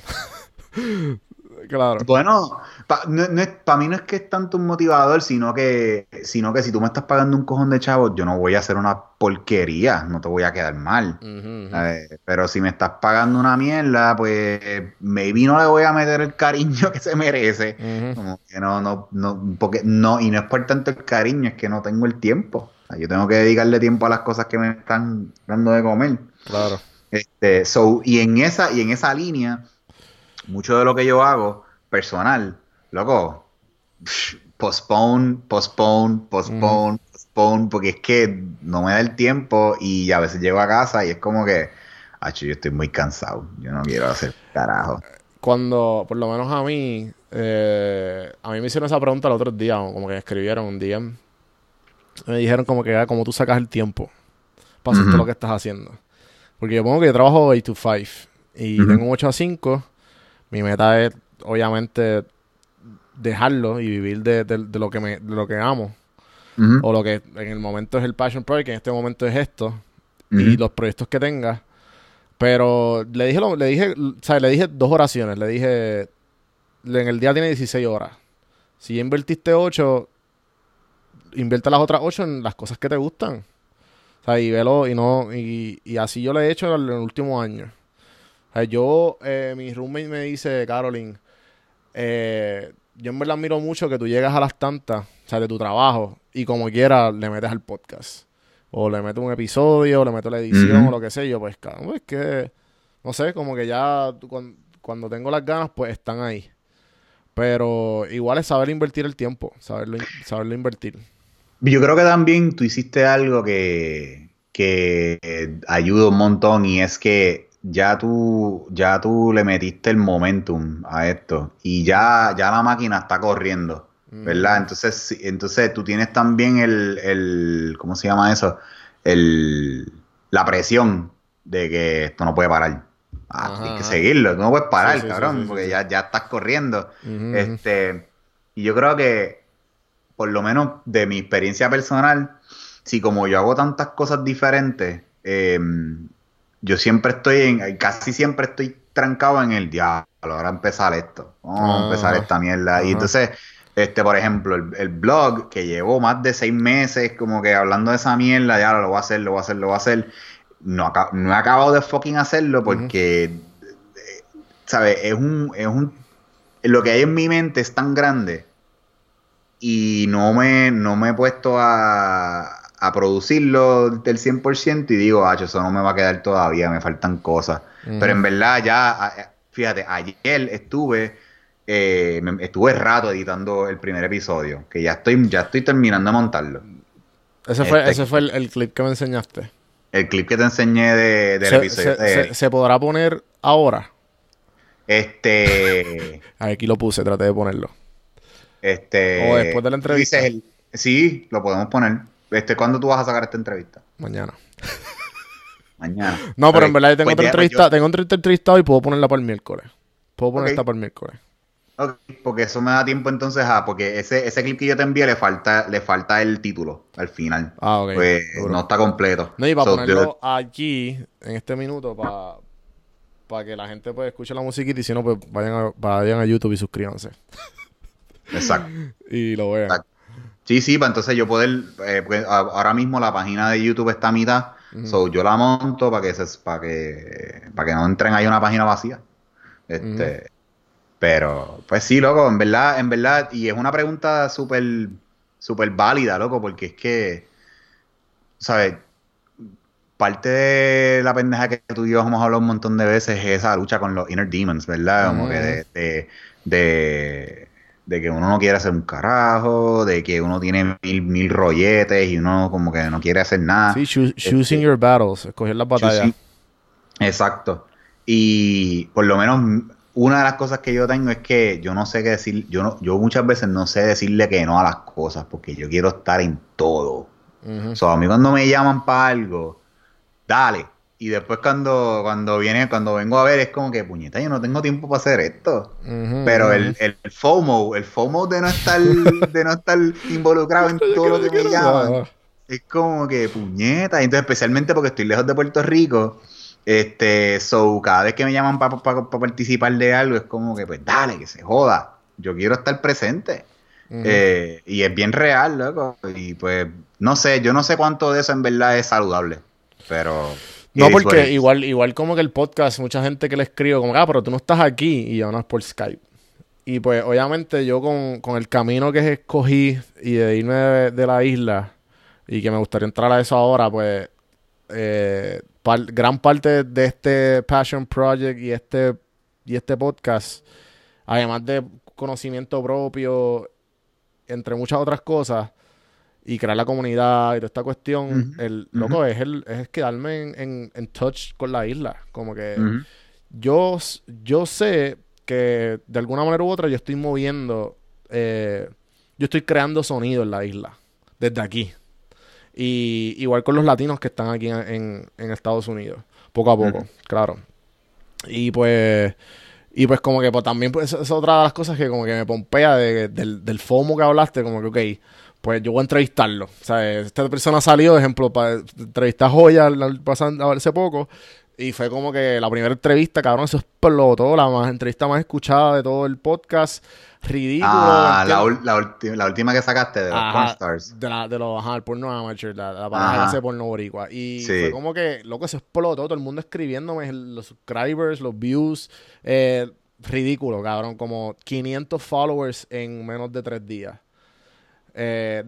Claro. Bueno, para no, no pa' mí no es que es tanto un motivador, sino que, sino que si tú me estás pagando un cojón de chavos, yo no voy a hacer una porquería, no te voy a quedar mal. Eh, pero si me estás pagando una mierda, pues maybe no le voy a meter el cariño que se merece. Como que no, no, no, porque no, y no es por tanto el cariño, es que no tengo el tiempo. O sea, yo tengo que dedicarle tiempo a las cosas que me están dando de comer. Claro. Este, so, y en esa, y en esa línea, mucho de lo que yo hago personal, loco, postpone, postpone, postpone, postpone, porque es que no me da el tiempo y a veces llego a casa y es como que, acho, yo estoy muy cansado, yo no quiero hacer carajo. Cuando, por lo menos a mí, eh, a mí me hicieron esa pregunta el otro día, como que me escribieron un DM. Me dijeron como que, ah, como tú sacas el tiempo para hacer todo lo que estás haciendo. Porque yo pongo que yo trabajo 8 to 5 y Ujú. tengo un 8 a 5. Mi meta es, obviamente, dejarlo y vivir de, de- de lo que me, de lo que amo. O lo que en el momento es el Passion Project, en este momento es esto. y los proyectos que tenga. Pero le dije, lo- le dije, ¿sabes? Le dije dos oraciones. Le dije, en el día tiene 16 horas. Si ya invertiste 8, invierte las otras 8 en las cosas que te gustan. O sea, y velo, y no, y, y así yo lo he hecho en el último año. Sea, yo, eh, mi roommate me dice, Caroline, eh, yo en verdad admiro mucho que tú llegas a las tantas, o sea, de tu trabajo, y como quiera le metes al podcast. O le metes un episodio, o le metes la edición, o lo que sé yo, pues, cabrón, pues que, no sé, como que ya tú cuan- cuando, tengo las ganas, pues están ahí. Pero igual es saber invertir el tiempo, saberlo, saberlo invertir. Yo creo que también tú hiciste algo que, que ayuda un montón y es que ya tú, ya tú le metiste el momentum a esto y ya, ya la máquina está corriendo, ¿verdad? Entonces, entonces tú tienes también el, el, ¿cómo se llama eso? El, la presión de que esto no puede parar. Ah, tienes que seguirlo, tú no puedes parar, Sí, sí, cabrón, sí, porque. Ya, ya estás corriendo. Este, y yo creo que, por lo menos de mi experiencia personal, si como yo hago tantas cosas diferentes, eh, yo siempre estoy en, casi siempre estoy trancado en el diablo, ahora empezar esto, vamos a empezar Ajá. esta mierda. Y entonces, este, por ejemplo, el, el blog que llevó más de seis meses como que hablando de esa mierda, ya lo voy a hacer, lo voy a hacer, lo voy a hacer. No, no he acabado de fucking hacerlo porque, ¿sabes? Es un, es un, lo que hay en mi mente es tan grande y no me, no me he puesto a, a producirlo del 100% y digo, ah, eso no me va a quedar todavía, me faltan cosas. Pero en verdad ya, a- fíjate, ayer estuve, eh, estuve rato editando el primer episodio, que ya estoy, ya estoy terminando de montarlo. Ese fue, Este- ese fue el, el clip que me enseñaste. El clip que te enseñé de, del Se, episodio. se- de- se- se podrá poner ahora. este, Aquí lo puse, traté de ponerlo. este. O después de la entrevista. dices el- sí, lo podemos poner. Este, ¿cuándo tú vas a sacar esta entrevista? Mañana. Mañana. No, pero en verdad yo tengo pues otra ya, entrevista, tengo otra entrevista y puedo ponerla para el miércoles. Puedo poner Ok. esta para el miércoles. Ok, porque eso me da tiempo entonces a, porque ese, ese clip que yo te envié le falta, le falta el título al final. Ah, ok. Pues no está completo. No, y para So, ponerlo yo- aquí, en este minuto, para que la gente pues escuche la musiquita y si no, pues vayan a, vayan a YouTube y suscríbanse. exacto. Y lo vean. Exacto. Sí, sí, para entonces yo poder, eh, porque a- ahora mismo la página de YouTube está a mitad, so yo la monto para que se, para que, para que no entren ahí una página vacía. Este, pero, pues sí, loco, en verdad, en verdad, y es una pregunta súper, súper válida, loco, porque es que, ¿sabes? Parte de la pendeja que tú y yo hemos hablado un montón de veces es esa lucha con los inner demons, ¿verdad? Como que de, de, de, de que uno no quiere hacer un carajo, de que uno tiene mil, mil rolletes y uno como que no quiere hacer nada. Sí, choo- choosing your battles, escoger las batallas. Exacto. Y por lo menos una de las cosas que yo tengo es que yo no sé qué decir, yo no, yo muchas veces no sé decirle que no a las cosas porque yo quiero estar en todo. Ujú. O sea, a mí cuando me llaman para algo, dale. Y después cuando, cuando viene, cuando vengo a ver, es como que, puñeta, yo no tengo tiempo para hacer esto. Pero el, el FOMO, el FOMO de no estar, de no estar involucrado en todo lo que me llaman, es como que puñeta. Entonces, especialmente porque estoy lejos de Puerto Rico Este, so, cada vez que me llaman para participar de algo, es como que, pues dale, que se joda. Yo quiero estar presente. Eh, y es bien real, loco. Y pues, no sé, yo no sé cuánto de eso en verdad es saludable. Pero. No, porque igual, igual como que el podcast, mucha gente que le escribo, como, ah, pero tú no estás aquí y yo no es por Skype. Y pues, obviamente, yo con, el camino que escogí y de irme de, la isla y que me gustaría entrar a eso ahora, pues, eh, gran parte de este Passion Project y este, y este podcast, además de conocimiento propio, entre muchas otras cosas, y crear la comunidad y toda esta cuestión, el loco es el es quedarme en, en, touch con la isla. Como que yo, yo sé que de alguna manera u otra yo estoy moviendo, eh, yo estoy creando sonido en la isla, desde aquí. Y igual con los latinos que están aquí en, en Estados Unidos, poco a poco, claro. Y pues y pues como que pues, también pues, es otra de las cosas que como que me pompea del, del FOMO que hablaste, como que, ok, pues yo voy a entrevistarlo. O sea, esta persona salió, ejemplo, para entrevistar a Joya hace poco, y fue como que la primera entrevista, cabrón, eso explotó, la más entrevista más escuchada de todo el podcast. Ridículo. Ah, la, la, última que sacaste de los Stars. De, la, de los, ajá, el porno amateur, la, la pareja hace porno boricua. Y fue como que, loco, se explotó, todo el mundo escribiéndome, los subscribers, los views. Eh, ridículo, cabrón, como 500 followers en menos de tres días. Eh,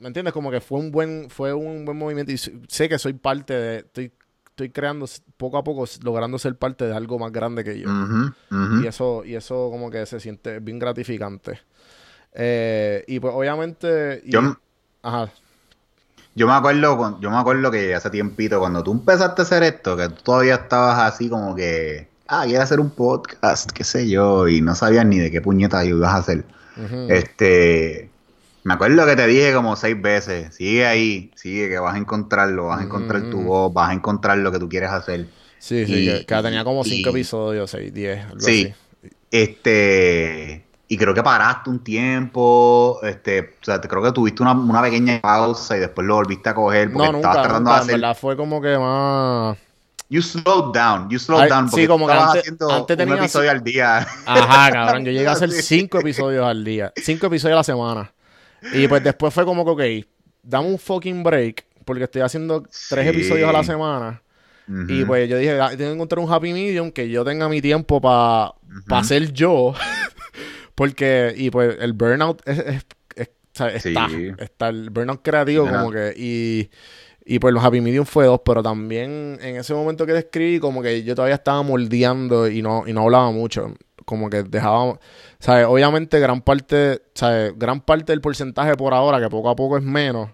¿Me entiendes? Como que fue un buen, fue un buen movimiento y sé que soy parte de, estoy, estoy creando poco a poco, logrando ser parte de algo más grande que yo. Y eso, y eso como que se siente bien gratificante. Eh, y pues obviamente... yo, ajá. Yo me acuerdo, yo me acuerdo que hace tiempito, cuando tú empezaste a hacer esto, que tú todavía estabas así como que, ah, quiero hacer un podcast, qué sé yo, y no sabías ni de qué puñeta ibas a hacer. Este, me acuerdo que te dije como seis veces, sigue ahí, sigue, que vas a encontrarlo, vas a encontrar tu voz, vas a encontrar lo que tú quieres hacer. Sí, sí, que, tenía como cinco episodios, seis, diez, algo sí, este, y creo que paraste un tiempo, este, o sea, creo que tuviste una, una pequeña pausa y después lo volviste a coger porque no, nunca, estabas tratando de hacer... verdad fue como que más... You slowed down, you slowed down. Porque sí, como que antes, haciendo antes un episodio al día. Ajá, cabrón. Yo llegué a hacer cinco episodios al día. Cinco episodios a la semana. Y pues después fue como que, ok, dame un fucking break, porque estoy haciendo tres episodios a la semana. Y pues yo dije, ah, tengo que encontrar un happy medium que yo tenga mi tiempo para ser yo. porque, y pues el burnout es, está, está el burnout creativo como que, y, y pues los happy medium fue dos, pero también en ese momento que describí como que yo todavía estaba moldeando y no, y no hablaba mucho como que dejábamos, ¿sabes? Obviamente gran parte, ¿sabes? Gran parte del porcentaje por ahora, que poco a poco es menos,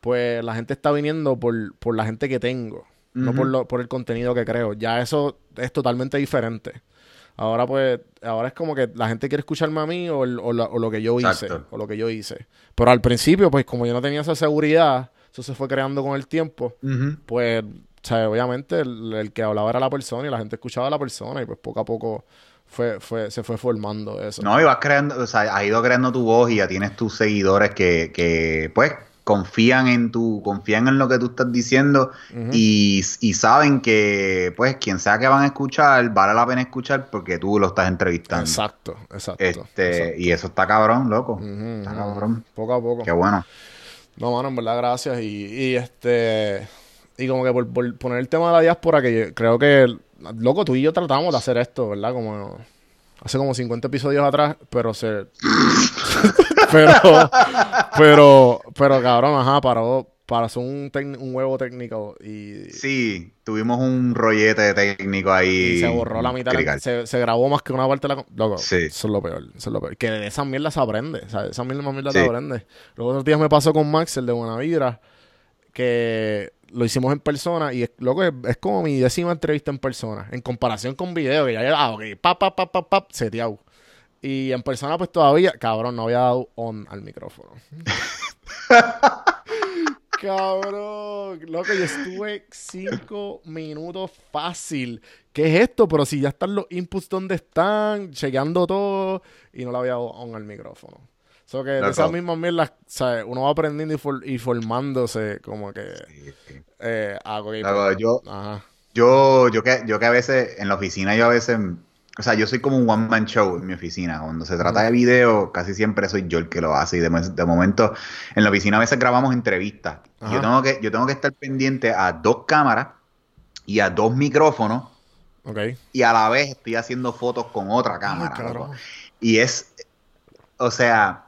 pues la gente está viniendo por, la gente que tengo, no por, lo, por el contenido que creo. Ya eso es totalmente diferente. Ahora pues, ahora es como que la gente quiere escucharme a mí o, lo que yo hice, o lo que yo hice. Pero al principio, pues como yo no tenía esa seguridad, eso se fue creando con el tiempo, pues, ¿sabes? Obviamente el, el, que hablaba era la persona y la gente escuchaba a la persona y pues poco a poco fue, fue, se fue formando eso. No, y vas creando, o sea, has ido creando tu voz y ya tienes tus seguidores que, que pues, confían en tu, confían en lo que tú estás diciendo y, saben que, pues, quien sea que van a escuchar, vale la pena escuchar porque tú lo estás entrevistando. Exacto, exacto. Este, Y eso está cabrón, loco. está cabrón. Poco a poco. Qué bueno. No, mano, en verdad, gracias. Y, y este, y como que por, por poner el tema de la diáspora, que yo creo que Loco, tú y yo tratamos de hacer esto, ¿verdad? Como hace como 50 episodios atrás, pero se. pero, pero, pero cabrón, ajá, paró, para hacer un, un huevo técnico y... Sí, tuvimos un rollete técnico ahí. Y se borró la mitad, se, se, grabó más que una parte de la... Loco, sí. eso es lo peor, eso es lo peor. Que de esas mierdas se aprende, o sea, de esas mierdas, mierdas se aprende. Los otros días me pasó con Max, el de Buena Vibra, que lo hicimos en persona y es, loco, es, como mi décima entrevista en persona. En comparación con video, que ya era, ah, ok, pa, pa, pa, pa, pa, seteado. Y en persona, pues todavía, cabrón, no había dado on al micrófono. cabrón, loco, yo estuve cinco minutos fácil. ¿Qué es esto? Pero si ya están los inputs donde están, chequeando todo y no le había dado on al micrófono. So que de esas mismas mierdas, ¿sabes? Uno va aprendiendo y, formándose como que... Sí, Eh, algo yo, Yo, yo que, yo que a veces, en la oficina, yo a veces, o sea, yo soy como un one man show en mi oficina. Cuando se trata de video, casi siempre soy yo el que lo hace. Y de, de momento, en la oficina a veces grabamos entrevistas. Y yo tengo que, yo tengo que estar pendiente a dos cámaras y a dos micrófonos. Okay. Y a la vez estoy haciendo fotos con otra cámara. y es, o sea,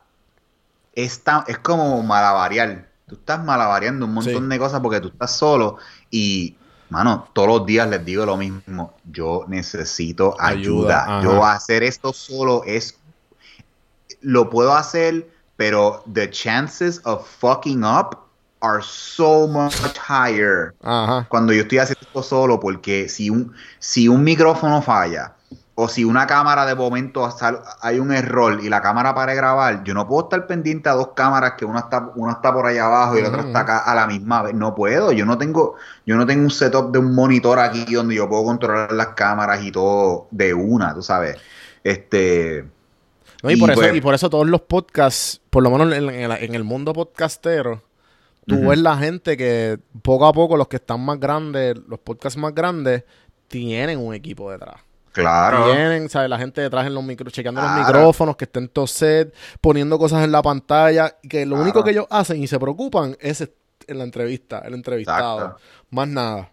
es, es como malavariar. Tú estás malavariando un montón de cosas porque tú estás solo y mano, todos los días les digo lo mismo, yo necesito ayuda. Yo hacer esto solo es, lo puedo hacer, pero the chances of fucking up are so much higher. Cuando yo estoy haciendo esto solo, porque si un, si un micrófono falla, o si una cámara de momento hay un error y la cámara para grabar, yo no puedo estar pendiente a dos cámaras que una está, una está por allá abajo y la otra está acá a la misma vez. No puedo, yo no tengo, yo no tengo un setup de un monitor aquí donde yo puedo controlar las cámaras y todo de una, tú sabes. Este. y, por eso, pues y por eso todos los podcasts, por lo menos en, el mundo podcastero, tú ves la gente que poco a poco los que están más grandes, los podcasts más grandes, tienen un equipo detrás. Claro. Tienen, ¿sabes? La gente detrás en los micro, chequeando los micrófonos, que estén todo set, poniendo cosas en la pantalla, que lo único que ellos hacen y se preocupan es en la entrevista, el entrevistado. Más nada.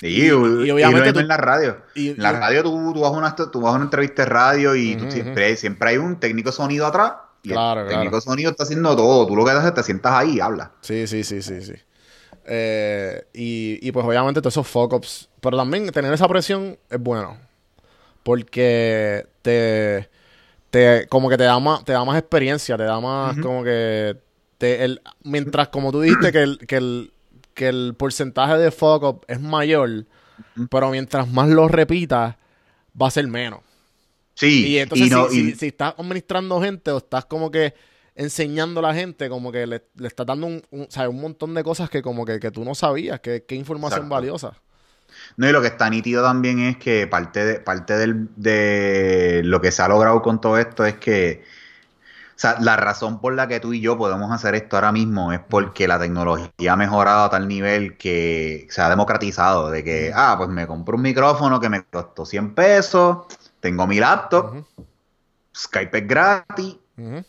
y, obviamente en la radio. en la radio tú, tú, vas una, tú vas a una entrevista de radio y siempre, siempre hay un técnico sonido atrás. Y el técnico sonido está haciendo todo. Tú lo que haces es te sientas ahí y hablas. Sí, sí, sí, sí, sí. Eh, y, y pues obviamente todos esos fuck-ups. Pero también tener esa presión es bueno. Porque te, te como que te da más, te da más experiencia, te da más como que te, el, mientras como tú dijiste que el, que el, que el porcentaje de fuck up es mayor, pero mientras más lo repitas, va a ser menos. Sí, y entonces si, si, estás administrando gente o estás como que enseñando a la gente, como que le, le estás dando un, un, un montón de cosas que como que, que tú no sabías, que, que información valiosa. No, y lo que está nítido también es que parte de, parte del, de lo que se ha logrado con todo esto es que o sea, la razón por la que tú y yo podemos hacer esto ahora mismo es porque la tecnología ha mejorado a tal nivel que se ha democratizado. De que, ah, pues me compro un micrófono que me costó 100 pesos, tengo mi laptop, Skype es gratis,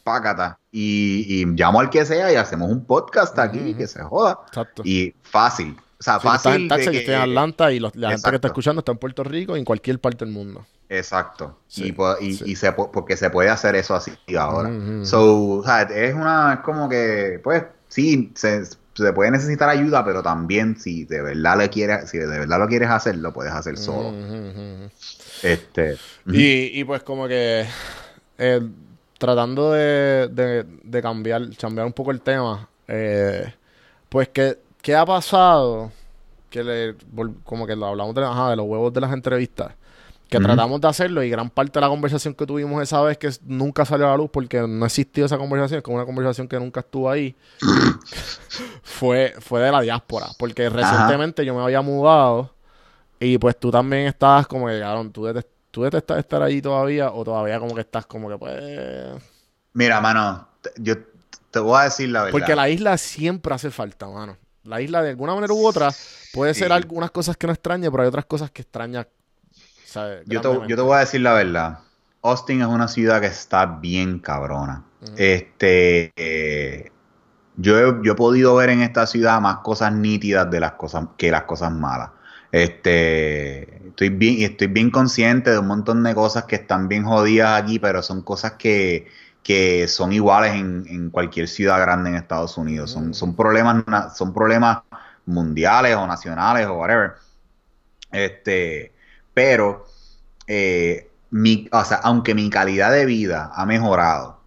pácata. Y, y, llamo al que sea y hacemos un podcast aquí, que se joda. Y fácil. O sea, fácil. en Texas, estoy en Atlanta y la gente que está escuchando está en Puerto Rico y en cualquier parte del mundo. Exacto. y, y, se, porque se puede hacer eso así ahora. So, o sea, es una, es como que, pues, sí, se, se, puede necesitar ayuda, pero también si de verdad le quieres, si de verdad lo quieres hacer, lo puedes hacer solo. Este. Y, y pues como que eh, tratando de, de, de, cambiar, cambiar un poco el tema, eh, pues que ¿Qué ha pasado? Que le, como que lo hablamos de, de los huevos de las entrevistas. Que tratamos de hacerlo y gran parte de la conversación que tuvimos esa vez que nunca salió a la luz porque no existió esa conversación, es como una conversación que nunca estuvo ahí, fue, fue de la diáspora. Porque recientemente yo me había mudado y pues tú también estabas como que, cabrón, tú, detestas, tú detestas estar allí todavía o todavía como que estás como que pues... Mira, mano, yo te voy a decir la verdad. Porque la isla siempre hace falta, mano. La isla, de alguna manera u otra, puede ser algunas cosas que no extraña, pero hay otras cosas que extraña. Yo te, yo te, voy a decir la verdad. Austin es una ciudad que está bien cabrona. Este. Eh, yo, he, yo he podido ver en esta ciudad más cosas nítidas de las cosas que las cosas malas. Este, estoy bien, estoy bien consciente de un montón de cosas que están bien jodidas aquí, pero son cosas que, que son iguales en, cualquier ciudad grande en Estados Unidos. Son, son, problemas, son problemas mundiales o nacionales o whatever. Este, pero, eh, mi, o sea, aunque mi calidad de vida ha mejorado,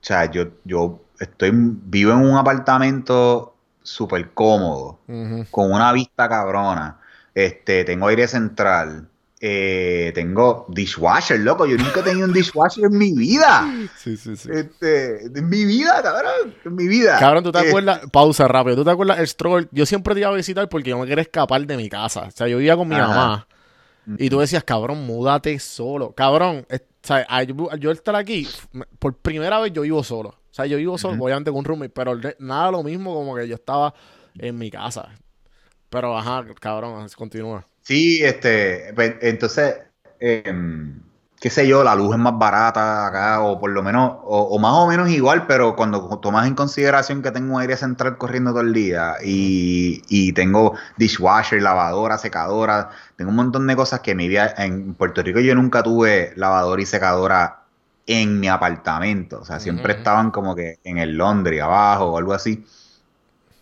o sea, yo, yo estoy, vivo en un apartamento súper cómodo, con una vista cabrona, este, tengo aire central, eh, tengo dishwasher, loco. Yo nunca he tenido un dishwasher en mi vida. Sí, sí, sí. Este, en mi vida, cabrón. En mi vida. Cabrón, ¿tú te eh, acuerdas? Pausa rápido. ¿Tú te acuerdas el stroll? Yo siempre te iba a visitar porque yo me quería escapar de mi casa. O sea, yo vivía con mi mamá. Y tú decías, cabrón, múdate solo. Cabrón, o sea, yo, estar aquí, por primera vez yo vivo solo. O sea, yo vivo solo, obviamente con un roommate, pero nada lo mismo como que yo estaba en mi casa. Pero, ajá, cabrón, continúa. Sí, este, pues, entonces, em, qué sé yo, la luz es más barata acá, o por lo menos, o, o más o menos igual, pero cuando tomas en consideración que tengo un aire central corriendo todo el día y, y tengo dishwasher, lavadora, secadora, tengo un montón de cosas que en mi vida, en Puerto Rico yo nunca tuve lavadora y secadora en mi apartamento, o sea, siempre estaban como que en el Londres abajo o algo así.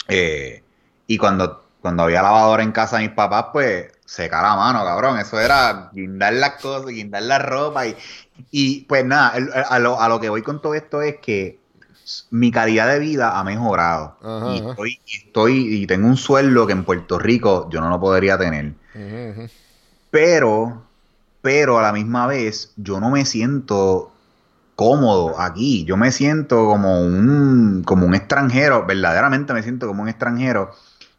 Eh, y cuando, cuando había lavadora en casa de mis papás, pues secar la mano, cabrón. Eso era guindar las cosas, guindar la ropa. Y, y pues nada, a lo, a lo que voy con todo esto es que mi calidad de vida ha mejorado. Ajá, y, estoy, y estoy, y tengo un sueldo que en Puerto Rico yo no lo podría tener. Pero, pero a la misma vez, yo no me siento cómodo aquí. Yo me siento como un, como un extranjero. Verdaderamente me siento como un extranjero.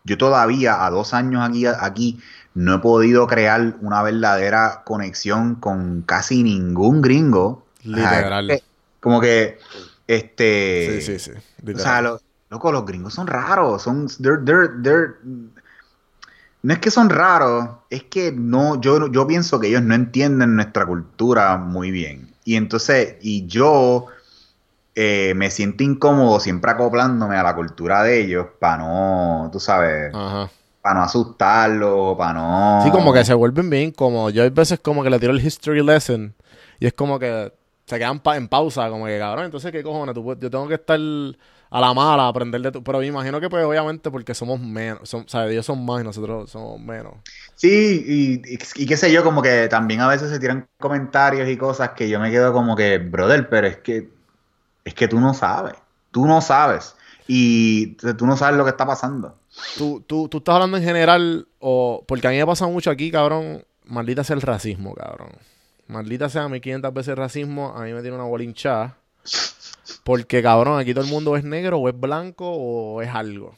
Yo todavía, a dos años aquí, aquí, no he podido crear una verdadera conexión con casi ningún gringo. Literal. Ajá, Como que, este. Sí, sí, sí. O sea, lo- loco, los gringos son raros, son, they're- they're- they're- no es que son raros, es que no, yo, yo pienso que ellos no entienden nuestra cultura muy bien. Y entonces, y yo eh, me siento incómodo siempre acoplándome a la cultura de ellos para no, tú sabes, para no asustarlos, para no... Sí, como que se vuelven bien incómodos. Yo hay veces como que le tiro el history lesson y es como que se quedan pa- en pausa, como que cabrón, entonces qué cojones, Tú yo tengo que estar a la mala, aprender de tu... Pero me imagino que pues obviamente porque somos menos, son, o sea, ellos son más y nosotros somos menos. Sí, y, y, y qué sé yo, como que también a veces se tiran comentarios y cosas que yo me quedo como que, brother, pero es que, es que tú no sabes, tú no sabes, y tú no sabes lo que está pasando. Tú, tú, tú estás hablando en general o... Porque a mí me pasa mucho aquí, cabrón, maldita sea el racismo, cabrón. Maldita sea mi 500 veces el racismo, a mí me tiene una bolinchada. Porque, cabrón, aquí todo el mundo es negro o es blanco o es algo.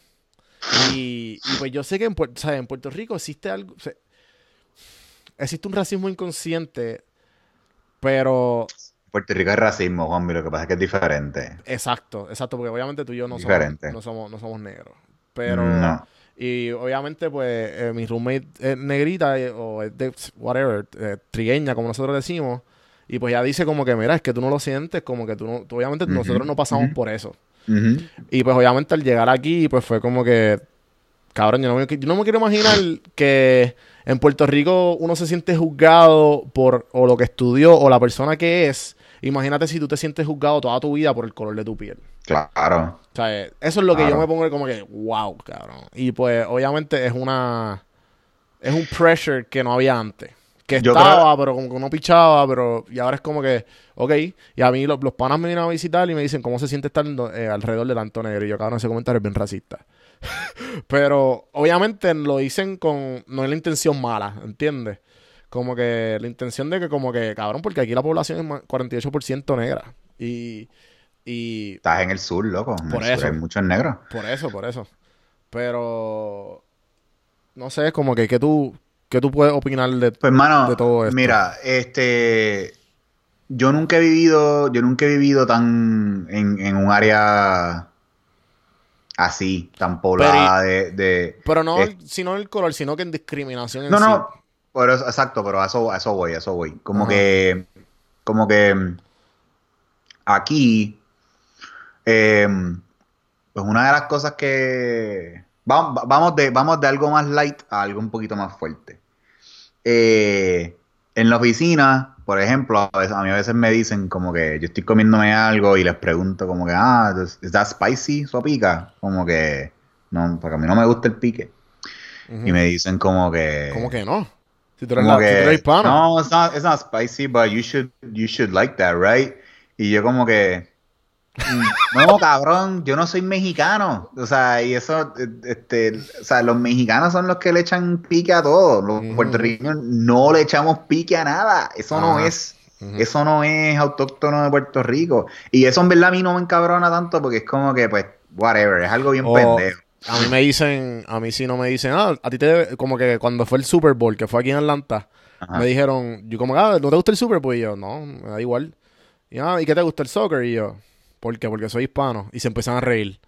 Y, pues yo sé que en, o sea, en Puerto Rico existe algo. existe un racismo inconsciente, pero. Puerto Rico es racismo, Juanmi, lo que pasa es que es diferente. Exacto, exacto, porque obviamente tú y yo no somos, no somos, no somos negros. Pero. No. Y obviamente, pues, eh, mi roommate es negrita eh, o es de whatever, eh, trigueña, como nosotros decimos. Y pues ya dice como que, mira, es que tú no lo sientes, como que tú no, tú- obviamente nosotros no pasamos por eso. Y pues obviamente al llegar aquí, pues fue como que, cabrón, yo no me, yo no me quiero imaginar que en Puerto Rico uno se siente juzgado por o lo que estudió o la persona que es. Imagínate si tú te sientes juzgado toda tu vida por el color de tu piel. Claro. O sea, eso es lo que yo me pongo como que, wow, cabrón. Y pues obviamente es una, es un pressure que no había antes. Que estaba, pero como que no pichaba, pero y ahora es como que, ok. Y a mí los, los panas me vienen a visitar y me dicen cómo se siente estar eh, alrededor de tanto negro. Y yo, cabrón, ese comentario es bien racista. pero obviamente lo dicen con, no es la intención mala, ¿entiendes? Como que la intención de que como que, cabrón, porque aquí la población es más- 48% negra. Y, y Estás en el sur, loco. En Por el sur eso. hay muchos negros. por eso, por eso. Pero no sé, como que ¿qué tú, qué tú puedes opinar de Pues, de todo esto. mira, este, yo nunca he vivido, yo nunca he vivido tan en, en un área así, tan poblada de, de- Pero no eh, sino el color, sino que en discriminación en no, sí. no, pero exacto, pero a eso, a eso voy, a eso voy. Como Ajá. que, como que mm, aquí, eh, pues una de las cosas que vamos, vamos de, vamos de algo más light a algo un poquito más fuerte. Eh, en la oficina, por ejemplo, a, veces- a mí a veces me dicen como que yo estoy comiéndome algo y les pregunto como que, ah, ¿es that spicy? ¿Eso pica? Como que, no, porque a mí no me gusta el pique. Y me dicen como que... ¿Cómo que no? Si tú eres, la, si tú que, eres no, it's not, it's not spicy, but you should, you should like that, right? Y yo como que, mm, no, cabrón, yo no soy mexicano. O sea, y eso, este, o sea, los mexicanos son los que le echan pique a todo. Los Ujú. puertorriqueños no le echamos pique a nada. Eso no es, Ujú. eso no es autóctono de Puerto Rico. Y eso en verdad a mí no me encabrona tanto porque es como que, pues, whatever, es algo bien O- pendejo. A mí me dicen, a mí sí no me dicen, ah, a ti te, como que cuando fue el Super Bowl, que fue aquí en Atlanta, Ajá. me dijeron, yo como, ah, ¿no te gusta el Super Bowl? Y yo, no, me da igual. Y, ah, ¿y qué te gusta el soccer? Y yo, ¿por qué? Porque soy hispano. Y se empezaron a reír.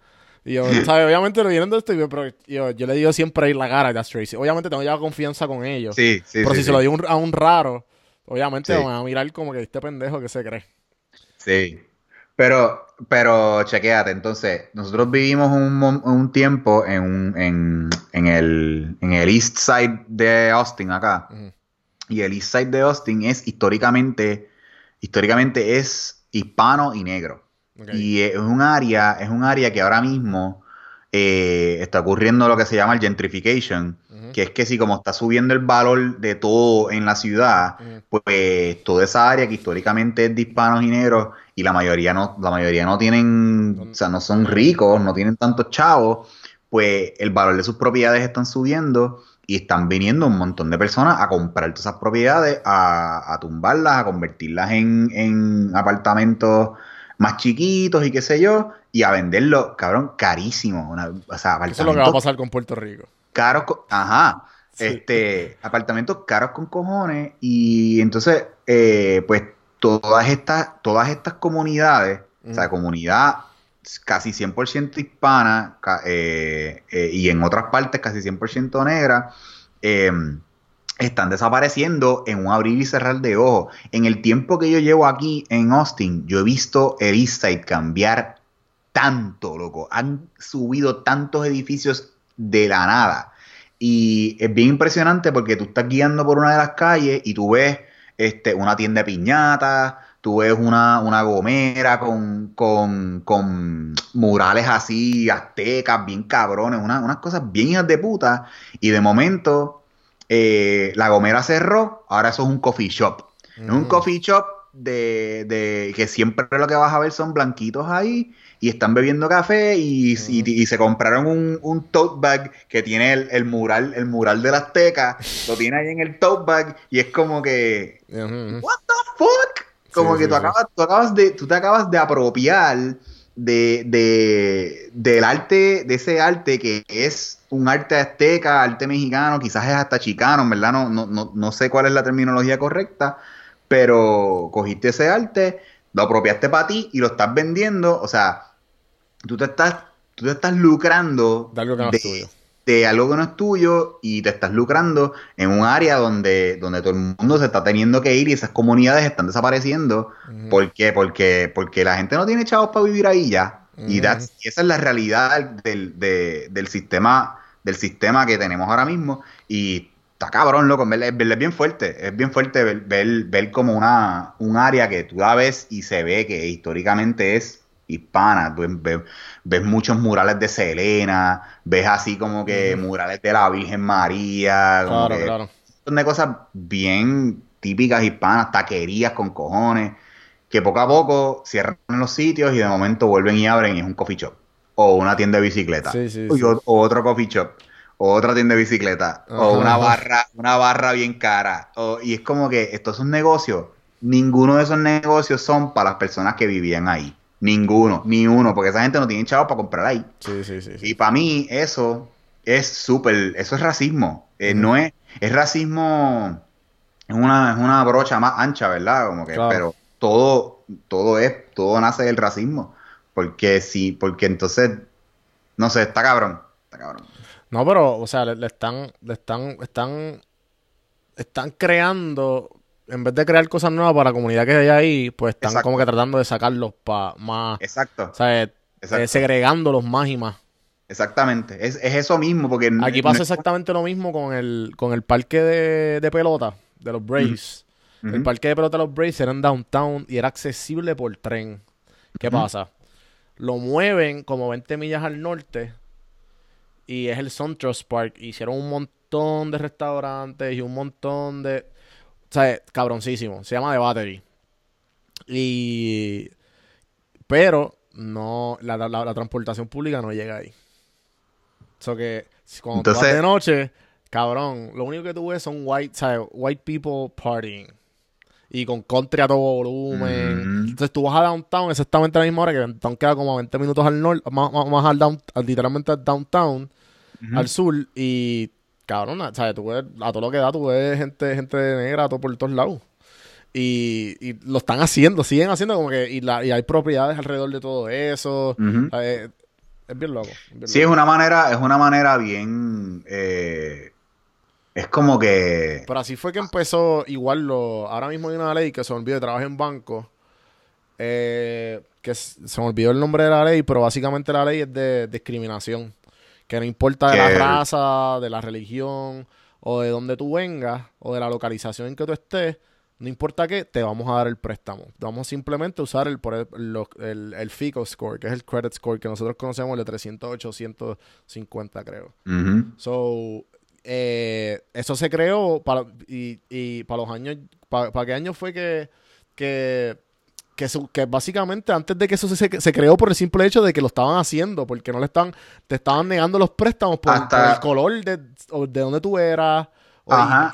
Y yo, ¿sabes? Obviamente lo viendo esto, y yo, pero yo, yo le digo siempre ahí la cara a Tracy. Obviamente tengo ya confianza con ellos. Sí, sí, pero sí, si sí. se lo digo un- a un raro, obviamente Sí. van a mirar como que este pendejo que se cree. Sí. Pero, pero chequéate, entonces, nosotros vivimos un, un tiempo en, un- en, en el, en el East Side de Austin, acá. Y el East Side de Austin es históricamente, históricamente es hispano y negro. Y es un área, es un área que ahora mismo eh, está ocurriendo lo que se llama el gentrification, que es que si como está subiendo el valor de todo en la ciudad, pues toda esa área que históricamente es de hispanos y negros y la mayoría no, la mayoría no tienen, o sea, no son ricos, no tienen tantos chavos, pues el valor de sus propiedades están subiendo y están viniendo un montón de personas a comprar todas esas propiedades, a, a tumbarlas, a convertirlas en, en apartamentos más chiquitos y qué sé yo, y a venderlos, cabrón, carísimo. Una, o sea, Eso es lo que va a pasar con Puerto Rico. caros, ajá, Sí. este, apartamentos caros con cojones y entonces, eh, pues todas estas, todas estas comunidades, o sea, comunidad casi 100% hispana eh, eh, y en otras partes casi 100% negra, eh, están desapareciendo en un abrir y cerrar de ojos. En el tiempo que yo llevo aquí en Austin, yo he visto el East Side cambiar tanto, loco. Han subido tantos edificios de la nada. Y es bien impresionante porque tú estás guiando por una de las calles y tú ves este, una tienda de piñatas, tú ves una, una gomera con, con, con murales así, aztecas, bien cabrones, una- unas cosas bien hijas de puta. Y de momento, eh, la gomera cerró, ahora eso es un coffee shop. Es un Ujú. coffee shop de, de que siempre lo que vas a ver son blanquitos ahí y están bebiendo café y, y- y se compraron un, un tote bag que tiene el, el mural, el mural de la Azteca, lo tiene ahí en el tote bag y es como que what the fuck? Como Sí, que sí, tú, acabas, tú acabas de, tú te acabas de apropiar de, de- del arte, de ese arte que es un arte azteca, arte mexicano, quizás es hasta chicano, verdad no, no, no, no sé cuál es la terminología correcta, pero cogiste ese arte, lo apropiaste para ti y lo estás vendiendo, o sea, tú te estás, tú te estás lucrando De algo que no es tuyo. de algo que no es tuyo y te estás lucrando en un área donde, donde todo el mundo se está teniendo que ir y esas comunidades están desapareciendo. Ujú. ¿Por qué? Porque, porque la gente no tiene chavos para vivir ahí ya. Y, that's- y esa es la realidad del, de- del sistema del sistema que tenemos ahora mismo. Y está cabrón, loco. Es, es bien fuerte. Es bien fuerte ver, ver, ver como una, un área que tú la ves y se ve que históricamente es hispana. Tú ves, ves muchos murales de Selena, ves así como que murales de la Virgen María, como Claro, que claro. un montón de cosas bien típicas hispanas, taquerías con cojones, que poco a poco cierran los sitios y de momento vuelven y abren y es un coffee shop. O una tienda de bicicleta. Sí, sí, o, sí. o otro coffee shop. O otra tienda de bicicleta. Ajá, o una barra, una barra bien cara. O- y es como que estos son negocios. Ninguno de esos negocios son para las personas que vivían ahí. Ninguno, ni uno, porque esa gente no tiene chavos para comprar ahí. Sí, sí, sí. sí. Y para mí eso es súper, eso es racismo. Eh. No es, es racismo, es una, es una brocha más ancha, ¿verdad? Como que, Claro. pero todo, todo es, todo nace del racismo. Porque sí, porque entonces, no sé, está cabrón, está cabrón. No, pero, o sea, le, le están, le están, están, están creando, en vez de crear cosas nuevas para la comunidad que hay ahí, pues están Exacto. como que tratando de sacarlos para más, Exacto, o sea, eh, Exacto. segregándolos más y más. exactamente. Es, es eso mismo, porque Aquí no pasa exactamente lo mismo con el, con el parque de, de pelota de los Braves. El parque de pelota de los Braves era en downtown y era accesible por tren. ¿Qué pasa? Lo mueven como 20 millas al norte y es el SunTrust Park. Hicieron un montón de restaurantes y un montón de... O sea, cabroncísimo. Se llama The Battery. Y... Pero no, la, la- la transportación pública no llega ahí. O sea que cuando tú vas Entonces- de noche, cabrón, lo único que tú ves son white, ¿sabes? white people partying. Y con country a todo volumen. Mm. Entonces tú vas a downtown exactamente a la misma hora que downtown queda como a 20 minutos al norte, más, más, más al down, al- literalmente al downtown, al sur. Y cabrón, ¿sabes? Tú ves, a todo lo que da, tú ves gente, gente negra todo por todos lados. Y, y lo están haciendo, siguen haciendo como que, y, la, y hay propiedades alrededor de todo eso. ¿sabes? Es bien loco. es bien Sí, es loco. una manera, es una manera bien. eh, es como que. Pero así fue que empezó, igual lo, ahora mismo hay una ley que se me olvidó, trabajo en banco, eh, que se me olvidó el nombre de la ley, pero básicamente la ley es de discriminación, que no importa de la raza, de la religión, o de dónde tú vengas, o de la localización en que tú estés, no importa qué, te vamos a dar el préstamo. Vamos simplemente a usar el, el, el, el FICO score, que es el credit score que nosotros conocemos, el de 300, 850 creo. So, eh, eso se creó para, y, y para los años, para, para qué año fue que, que, que, su- que básicamente antes de que eso se, se creó por el simple hecho de que lo estaban haciendo, porque no le están, te estaban negando los préstamos por, Hasta- por el color de, de donde tú eras.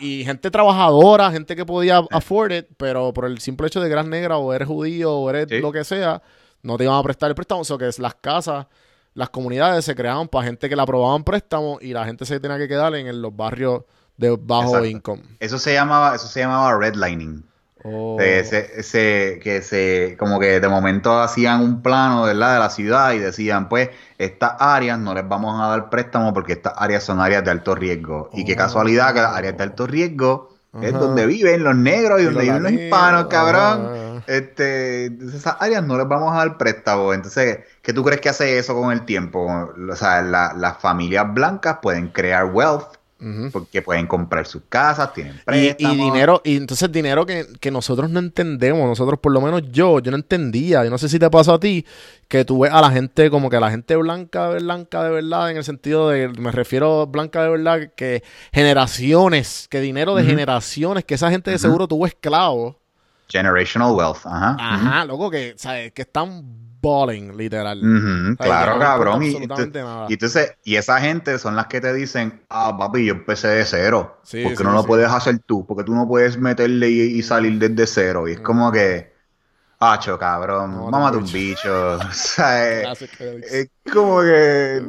y- gente trabajadora, gente que podía afford it, pero por el simple hecho de que eras negra o eres judío o eres Sí. lo que sea, no te iban a prestar el préstamo. O sea, que es las casas, las comunidades se creaban para gente que le aprobaban préstamos y la gente se tenía que quedar en los barrios de bajo Exacto. income. Eso se llamaba, eso se llamaba redlining. Oh. Ese- que se, como que de momento hacían un plano, ¿verdad? de la ciudad y decían, pues, estas áreas no les vamos a dar préstamo porque estas áreas son áreas de alto riesgo. Y qué casualidad que las áreas de alto riesgo es donde viven los negros y, Y donde viven los hispanos, cabrón. ah. Este, entonces esas áreas no les vamos a dar préstamo. Entonces, ¿qué tú crees que hace eso con el tiempo? O sea, la- las familias blancas pueden crear wealth Porque pueden comprar sus casas, tienen préstamos. y dinero, y entonces dinero que, que nosotros no entendemos, nosotros por lo menos yo, yo no entendía, yo no sé si te pasó a ti, que tú ves a la gente como que la gente blanca, blanca de verdad, en el sentido de, me refiero blanca de verdad, que generaciones, que dinero de generaciones, que esa gente de seguro tuvo esclavos, Generational wealth, ajá. ajá, loco, que, ¿sabes? que están balling, literal. claro, no cabrón. Y, entonces, y esa gente son las que te dicen, ah, papi, yo empecé de cero. Sí, porque sí, no lo sí. puedes hacer tú, porque tú no puedes meterle y, y salir desde cero. Y es como que, hacho, cabrón, un mámate un bicho. O sea, es como que,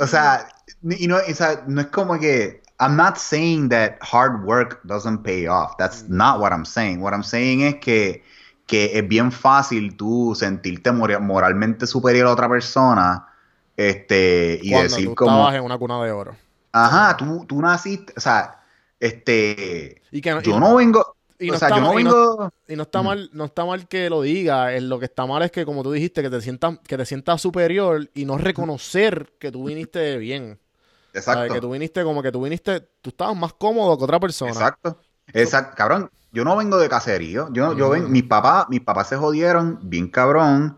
o sea, y no, o sea, no es como que, I'm not saying that hard work doesn't pay off. That's not what I'm saying. What I'm saying es que, que es bien fácil tú sentirte mora- moralmente superior a otra persona este, y Cuando decir tú como, estabas en una cuna de oro. ajá, tú, tú naciste, o sea, este, Y que, yo y- no vengo, y o no sea, está yo no mal- y no- vengo, Y no está mal, no está mal que lo diga. lo que está mal es que, como tú dijiste, que te sientas, que te sientas superior y no reconocer que tú viniste bien. exacto. Que tú viniste como que tú viniste, tú estabas más cómodo que otra persona. Exacto. Exacto. Cabrón, yo no vengo de caserío. Yo, yo ven, Mm. mis papás, mis papás se jodieron bien cabrón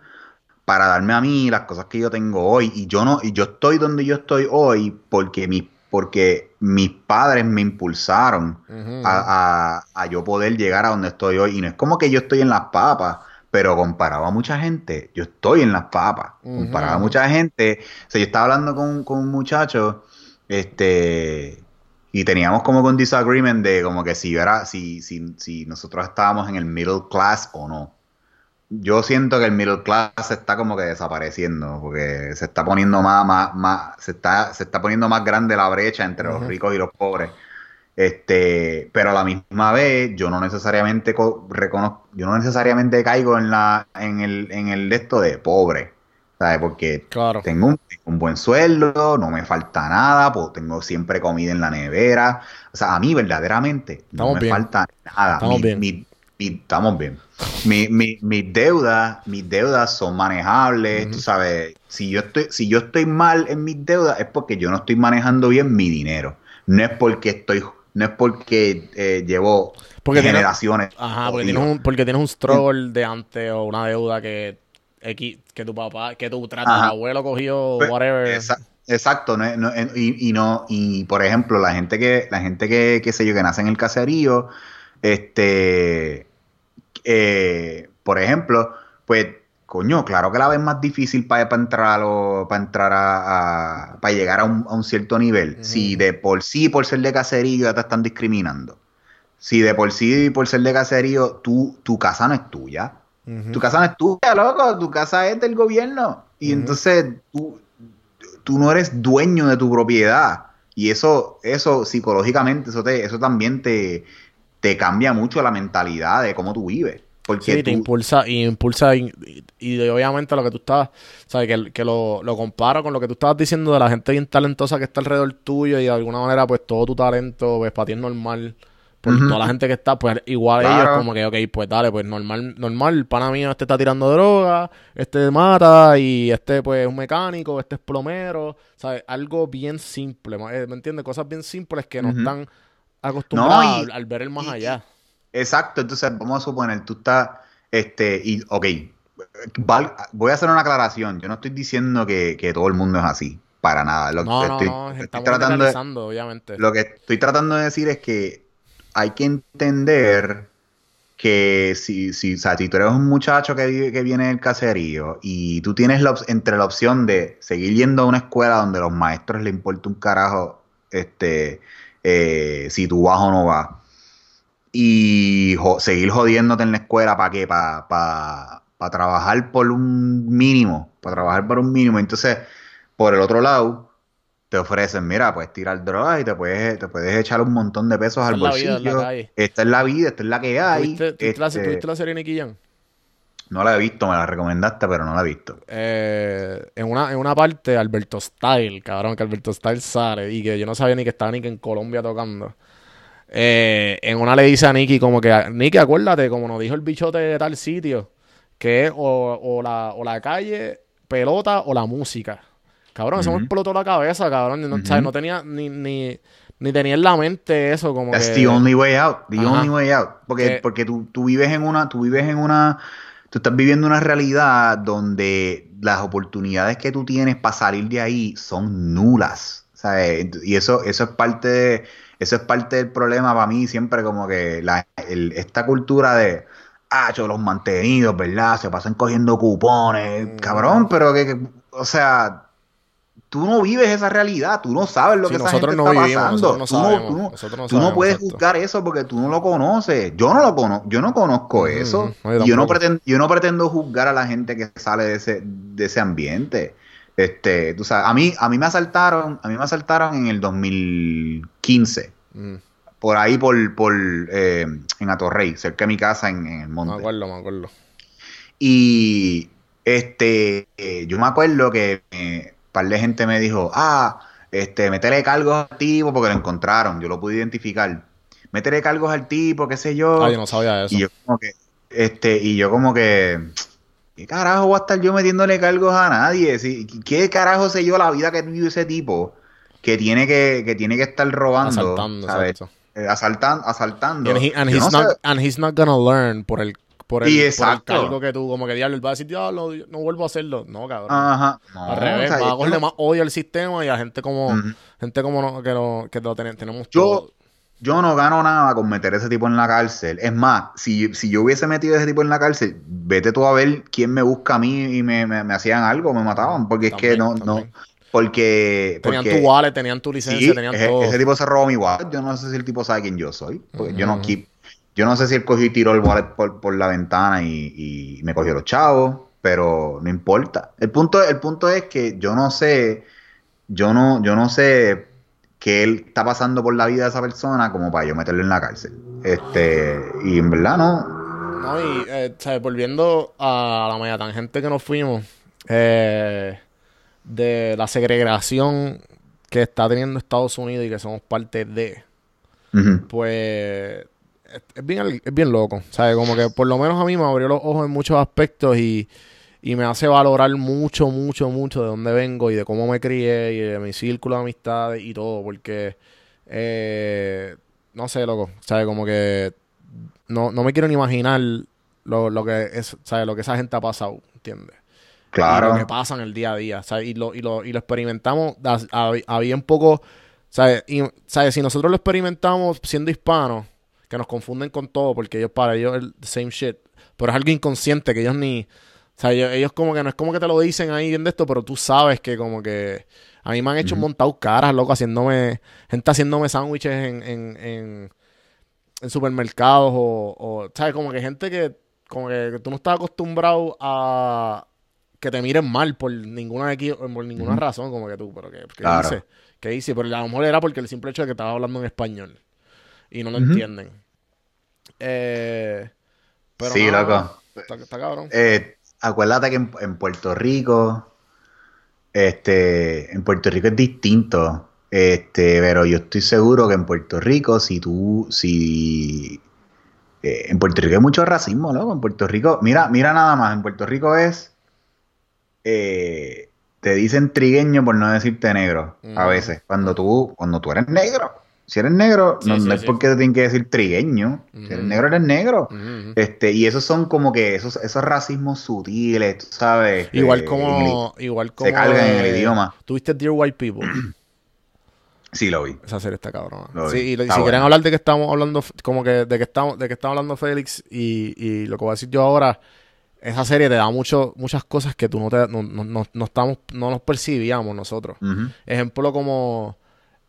para darme a mí las cosas que yo tengo hoy. Y yo no, y yo estoy donde yo estoy hoy porque mis, porque mis padres me impulsaron a, a- a yo poder llegar a donde estoy hoy. Y no es como que yo estoy en las papas, pero comparado a mucha gente, yo estoy en las papas. Comparado a mucha gente. O sea, yo estaba hablando con, con un muchacho, este, y teníamos como un disagreement de como que si yo era, si, si, si nosotros estábamos en el middle class o no. Yo siento que el middle class se está como que desapareciendo, porque se está poniendo más, más, más, se está, se está poniendo más grande la brecha entre los ricos y los pobres. Este, pero a la misma vez, yo no necesariamente co- reconozco, yo no necesariamente caigo en la, en el, en el de esto de pobre, ¿sabes? Porque Claro. tengo un, un buen sueldo, no me falta nada, pues tengo siempre comida en la nevera. O sea, a mí verdaderamente no me bien. falta nada. Estamos Mi- bien. mi- mi- estamos bien. Mi- mi- mis deudas, mis deudas son manejables, tú sabes. Si yo estoy, si yo estoy mal en mis deudas es porque yo no estoy manejando bien mi dinero. No es porque estoy, no es porque eh, llevo Porque tienes- generaciones. Ajá, porque tienes, un, porque tienes un struggle de antes o una deuda que, X, que tu papá, que tu Ajá. tatarabuelo cogió, Pues, whatever. Exa- Exacto, no, no y, y no, y por ejemplo, la gente que, la gente que, qué sé yo, que nace en el caserío, este, eh, por ejemplo, pues, coño, claro que la ves más difícil para entrar a lo- para entrar a, a- para llegar a un, a un cierto nivel. Si de por sí, por ser de caserío, ya te están discriminando. Si de por sí, por ser de caserío, tú, tu casa no es tuya. Tu casa no es tuya, loco, tu casa es del gobierno. Y entonces tú, tú no eres dueño de tu propiedad. Y eso, eso psicológicamente, eso, te, eso también te, te cambia mucho la mentalidad de cómo tú vives. Porque Sí, te impulsa y impulsa y, y- y obviamente lo que tú estabas, sabes que, que lo, lo comparo con lo que tú estabas diciendo de la gente bien talentosa que está alrededor tuyo y de alguna manera pues todo tu talento pues para ti es normal por toda la gente que está pues igual Claro. ellos como que ok pues dale pues normal normal pana mío este está tirando droga este mata y este pues es un mecánico este es plomero sabes algo bien simple eh, ¿me entiendes? cosas bien simples que no están acostumbrados No, y- al, al ver el más y- allá. Exacto, entonces vamos a suponer, tú estás, este, y, ok, val- voy a hacer una aclaración, yo no estoy diciendo que, que todo el mundo es así, para nada, lo, no que no estoy, no estoy tratando de, obviamente. lo que estoy tratando de decir es que hay que entender que si, si, o sea, si tú eres un muchacho que, vive- que viene del caserío y tú tienes la entre la opción de seguir yendo a una escuela donde los maestros le importa un carajo este, eh, si tú vas o no vas, y seguir jodiéndote en la escuela, ¿para qué? Para trabajar por un mínimo, para trabajar por un mínimo. Entonces, por el otro lado, te ofrecen, mira, puedes tirar drogas y te puedes, te puedes echar un montón de pesos Esta al vida, es bolsillo. Esta es la vida, esta es la que hay. ¿Tuviste, tuviste la, Este, tuviste la serie Nicky Jam? no la he visto, me la recomendaste, pero no la he visto. Eh, en, una, en una parte, Alberto Style, cabrón, que Alberto Style sale y que yo no sabía ni que estaba ni que en Colombia tocando. Eh, en una le dice a Nicky como que, Nicky, acuérdate, como nos dijo el bichote de tal sitio, que es o, o la, o la calle, pelota o la música. Cabrón, eso me Ujú. explotó la cabeza, cabrón. No, o sea, Ujú. no tenía ni, ni, ni tenía en la mente eso, como That's que... the only way out, the Ajá. only way out. Porque, Que- porque tú, tú vives en una, tú vives en una, tú estás viviendo una realidad donde las oportunidades que tú tienes para salir de ahí son nulas. ¿sabes? Y eso, eso es parte de- eso es parte del problema para mí, siempre como que la, el- esta cultura de ah, yo, los mantenidos, ¿verdad? Se pasan cogiendo cupones, Mm. cabrón, pero que, que- o sea, tú no vives esa realidad, tú no sabes lo Sí, que esa nosotros gente no está vivimos, pasando. nosotros no Tú no- tú Tú sabemos, puedes exacto. juzgar eso porque tú no lo conoces. Yo no lo conozco, yo no conozco eso. yo y yo no pretendo, yo no pretendo juzgar a la gente que sale de ese, de ese ambiente. Este, tú sabes, a mí, a mí me asaltaron, a mí me asaltaron en el 2015, Mm, por ahí por, por eh, en Atorrey, cerca de mi casa en, en el me monte. acuerdo, me acuerdo. Y este, eh, yo me acuerdo que eh, par de gente me dijo, ah, este, métele cargos al tipo porque lo encontraron, yo lo pude identificar. Métele cargos al tipo, qué sé yo. Ah, yo no sabía eso. y yo como que, este, y yo como que, ¿qué carajo voy a estar yo metiéndole cargos a nadie? Si- ¿Qué carajo sé yo la vida que vive ese tipo? Que tiene que, que tiene que estar robando, Asaltando, ¿sabes? Eh, asaltan- asaltando. And, he- and Yo he's no not, sé- and he's not gonna learn por el, por el, Y por el exacto. cargo que tú, como que diablo, él va a decir, diablo, no vuelvo a hacerlo. No, cabrón. Ajá. No, Al revés, o sea, va a yo cogerle no- más odio al sistema y a gente como, gente como no- que lo, que lo ten- tenemos Yo- todo. Yo no gano nada con meter ese tipo en la cárcel. Es más, si, si yo hubiese metido ese tipo en la cárcel, vete tú a ver quién me busca a mí y me, me- me hacían algo, me mataban. Porque es que También, no, no, porque, Tenían porque tu wallet, tenían tu licencia, sí, tenían ese, todo. ese tipo se robó mi wallet. Yo no sé si el tipo sabe quién yo soy. Porque yo no keep- yo no sé si él cogió y tiró el wallet por, por la ventana y, y me cogió los chavos, pero no importa. El punto, el punto es que yo no sé, yo no, yo no sé qué él está pasando por la vida de esa persona como para yo meterlo en la cárcel. Este, y en verdad no. No, y, eh, ¿sabes? volviendo a la media tangente que nos fuimos, eh, de la segregación que está teniendo Estados Unidos y que somos parte de, pues es, bien, es bien loco, ¿sabes? Como que por lo menos a mí me abrió los ojos en muchos aspectos y, y me hace valorar mucho, mucho, mucho de dónde vengo y de cómo me crié y de mi círculo de amistades y todo, porque, eh, no sé, loco, ¿sabes? Como que no, no me quiero ni imaginar lo, lo que es, ¿sabes? Lo que esa gente ha pasado, ¿entiendes? y lo Claro. que pasa en el día a día, ¿sabes? Y lo, y lo, y lo experimentamos a, a- a bien poco, ¿sabes? Y, ¿sabes? Si nosotros lo experimentamos siendo hispanos, que nos confunden con todo, porque ellos para ellos el same shit, pero es algo inconsciente que ellos ni, o sea, ellos, ellos como que no es como que te lo dicen ahí de esto, pero tú sabes que como que a mí me han hecho Ujú. montado caras, loco, haciéndome, gente haciéndome sándwiches en, en, en, en supermercados o, o, ¿sabes? Como que gente que, como que tú no estás acostumbrado a que te miren mal por ninguna, equi- por ninguna razón, como que tú, pero ¿qué, qué Claro. hice? ¿Qué hice? Pero a lo mejor era porque el simple hecho de que estaba hablando en español y no lo entienden. Eh, Pero sí, nada, loco. Está, está cabrón. Eh, acuérdate que en, en Puerto Rico, este, en Puerto Rico es distinto. Este, pero yo estoy seguro que en Puerto Rico, si tú, si eh, en Puerto Rico hay mucho racismo, loco. En Puerto Rico, mira, mira nada más, en Puerto Rico es eh, te dicen trigueño por no decirte negro a veces. Cuando tú, cuando tú eres negro. Si eres negro, Sí, no, sí, no es sí. porque te tienen que decir trigueño. Si eres negro, eres negro. Este, y esos son como que esos, esos racismos sutiles, tú sabes. Igual eh, como, igual como se cargan en el idioma. ¿Tuviste Dear White People? Sí, lo vi. Esa serie está cabrona. Lo Sí, vi. y Está si quieren hablar de que estamos hablando, como que de que estamos, de que estamos hablando Félix y, y lo que voy a decir yo ahora, esa serie te da mucho, muchas cosas que tú no te, no, no- no- no estamos, no nos percibíamos nosotros. Ejemplo como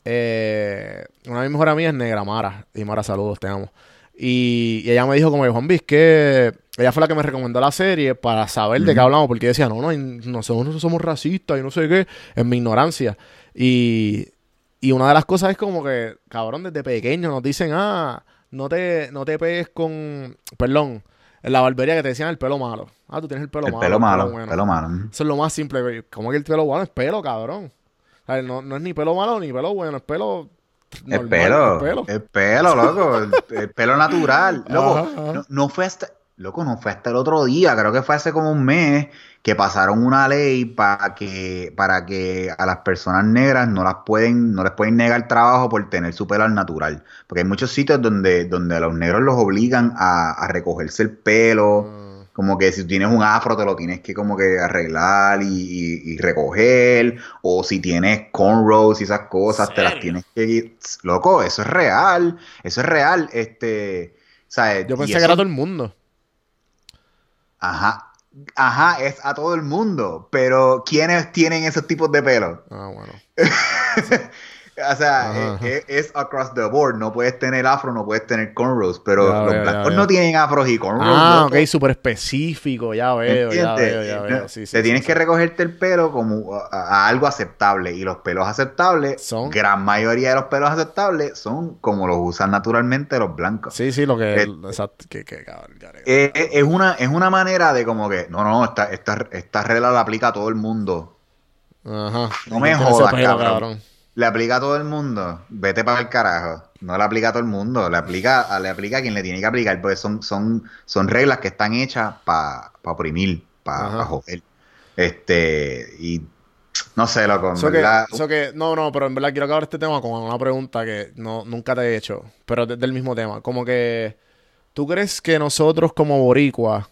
eh, una de mis mejores amigas es Negra Mara. Y Mara, saludos, te amo. Y, y ella me dijo como Juan Bis, que ella fue la que me recomendó la serie para saber de qué hablamos, porque decía, no, no, nosotros no somos racistas y no sé qué, en mi ignorancia. Y, y una de las cosas es como que, cabrón, desde pequeño nos dicen, ah, no te, no te pegues con, perdón, en la barbería que te decían el pelo malo. Ah, tú tienes el pelo El malo. pelo malo, bueno. pelo malo. Eso es lo más simple. ¿Cómo que el pelo bueno es pelo, cabrón? O sea, no, no es ni pelo malo ni pelo bueno, es pelo. Es normal, pelo, es pelo. loco, el, el pelo natural. Loco, Ajá, ajá. No, no fue hasta, loco, no fue hasta el otro día, creo que fue hace como un mes que pasaron una ley para que, para que a las personas negras no las pueden, no les pueden negar trabajo por tener su pelo al natural. Porque hay muchos sitios donde, donde a los negros los obligan a, a recogerse el pelo. Como que si tienes un afro te lo tienes que como que arreglar y, y- y recoger. O si tienes cornrows y esas cosas, te las tienes que... Loco, eso es real. Eso es real. Este... ¿sabes? Yo pensé que era todo el mundo. Ajá. Ajá, es a todo el mundo. Pero ¿quiénes tienen esos tipos de pelo? Ah, bueno. O sea, Ajá, eh, eh, es, across the board. No puedes tener afro, no puedes tener cornrows. Pero Ya los veo, blancos no tienen afros y cornrows. Ah, loco. ok, súper específico. Ya veo, ya veo, ya No, veo. Sí, sí, te sí, tienes que recogerte el pelo como a, a algo aceptable. Y los pelos aceptables, Son- gran mayoría de los pelos aceptables son como los usan naturalmente los blancos. Sí, sí, lo que. Exacto, que, que cabrón. ya, ya, Eh, es, una, es una manera de como que, no, no, esta, esta, esta regla la aplica a todo el mundo. Ajá. No me jodas, pelo, cabrón. Le aplica a todo el mundo. Vete para el carajo. No le aplica a todo el mundo. Le aplica, a- le aplica a quien le tiene que aplicar. Porque son, son, son reglas que están hechas para oprimir, para Ajá. joder. Este, y no sé, loco. En So que, verdad, so que- no, no, pero en verdad quiero acabar este tema con una pregunta que no, nunca te he hecho, pero de- del mismo tema. Como que, ¿tú crees que nosotros como boricuas,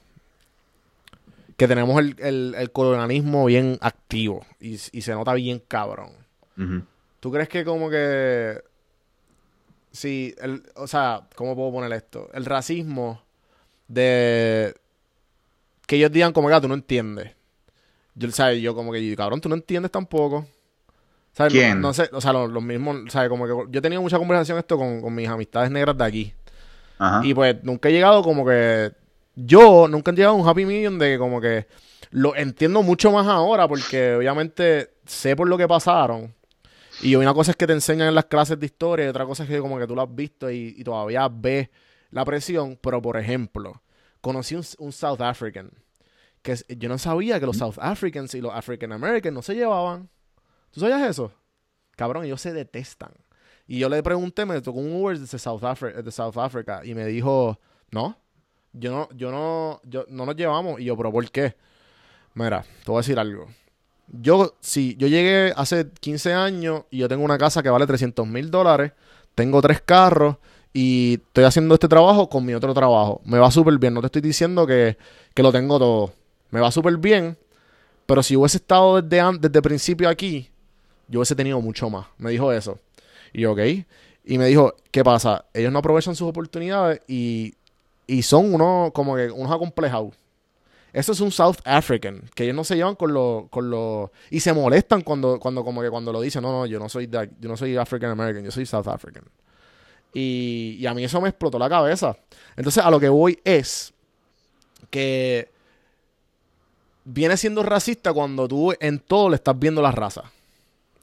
que tenemos el, el- el colonialismo bien activo y, y se nota bien cabrón. ¿Tú crees que como que, sí, el, o sea, ¿cómo puedo poner esto? El racismo de que ellos digan como que "Ah, tú no entiendes. Yo, ¿sabes? Yo como que, cabrón, tú no entiendes tampoco. ¿Sabes? No- ¿Quién? No, sé, o sea, los, los mismos, ¿sabes? Como que yo he tenido mucha conversación esto con, con mis amistades negras de aquí. Ajá. Y pues nunca he llegado como que. Yo nunca he llegado a un happy medium de que como que lo entiendo mucho más ahora porque obviamente sé por lo que pasaron. Y una cosa es que te enseñan en las clases de historia y otra cosa es que como que tú lo has visto y, todavía ves la presión. Pero por ejemplo, conocí un, un South African que yo no sabía que los South Africans y los African Americans no se llevaban. ¿Tú sabías eso? Cabrón, ellos se detestan. Y yo le pregunté, me tocó un Uber desde South, Afri- de South Africa y me dijo, no, yo no, yo no, yo no nos llevamos. Y yo, pero ¿por qué? Mira, te voy a decir algo. Yo, si yo llegué hace 15 años y yo tengo una casa que vale 300 mil dólares, tengo tres carros y estoy haciendo este trabajo con mi otro trabajo. Me va súper bien, no te estoy diciendo que, que lo tengo todo. Me va súper bien, pero si hubiese estado desde, desde principio aquí, yo hubiese tenido mucho más. Me dijo eso. Y yo, ok. Y me dijo, ¿qué pasa? Ellos no aprovechan sus oportunidades y, y son unos, como que, unos acomplejados. Eso es un South African, que ellos no se llevan con los, con los, y se molestan cuando, cuando, como que cuando lo dicen, no, no, yo no soy, yo no soy African American, yo soy South African. Y, y a mí eso me explotó la cabeza. Entonces, a lo que voy es que viene siendo racista cuando tú en todo le estás viendo la raza.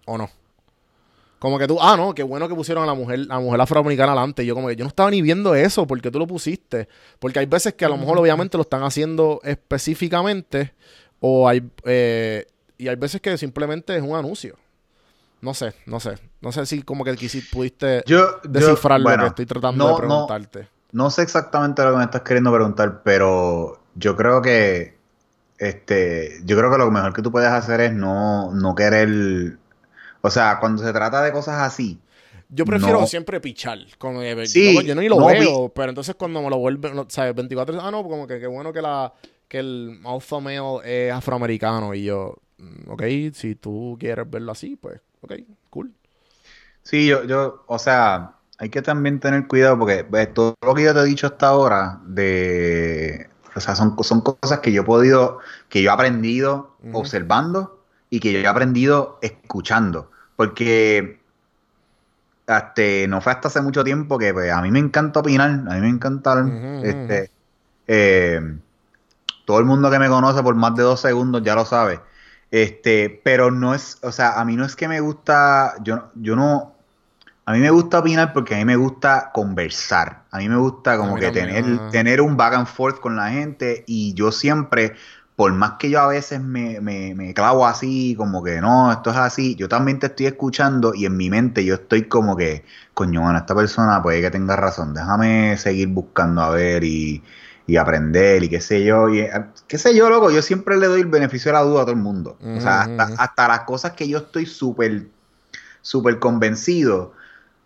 ¿O no? Como que tú, ah, no, qué bueno que pusieron a la mujer, a la mujer afroamericana adelante. Yo como que yo no estaba ni viendo eso, porque tú lo pusiste? Porque hay veces que a lo mejor obviamente lo están haciendo específicamente, o hay, eh, y hay veces que simplemente es un anuncio. No sé, no sé. No sé si como que quisiste, pudiste Yo, yo- descifrar lo bueno, que estoy tratando no- de no- preguntarte. No sé exactamente lo que me estás queriendo preguntar, pero yo creo que este, yo creo que lo mejor que tú puedes hacer es no, no querer, o sea, cuando se trata de cosas así, Yo prefiero No. siempre pichar. Con, Sí, yo, yo ni lo no, veo, pero entonces cuando me lo vuelven, ¿sabes? 24, ah, no, como que qué bueno que la que el alpha male es afroamericano. Y yo, mm, ok, si tú quieres verlo así, pues, ok, cool. Sí, yo, yo, o sea, hay que también tener cuidado porque pues, todo lo que yo te he dicho hasta ahora de, o sea, son, son cosas que yo he podido, que yo he aprendido observando y que yo he aprendido escuchando, porque hasta, no fue hasta hace mucho tiempo que pues, a mí me encanta opinar, a mí me encanta, este, eh, todo el mundo que me conoce por más de dos segundos ya lo sabe. Este, pero no es, o sea, a mí no es que me gusta, yo, yo no, a mí me gusta opinar porque a mí me gusta conversar. A mí me gusta como que tener, tener un back and forth con la gente y yo siempre, por más que yo a veces me, me, me clavo así, como que no, esto es así, yo también te estoy escuchando y en mi mente yo estoy como que, coño, bueno, esta persona puede que tenga razón, déjame seguir buscando a ver y, y aprender y qué sé yo, y, eh, qué sé yo, loco, yo siempre le doy el beneficio de la duda a todo el mundo. O sea, hasta, hasta las cosas que yo estoy súper, súper convencido,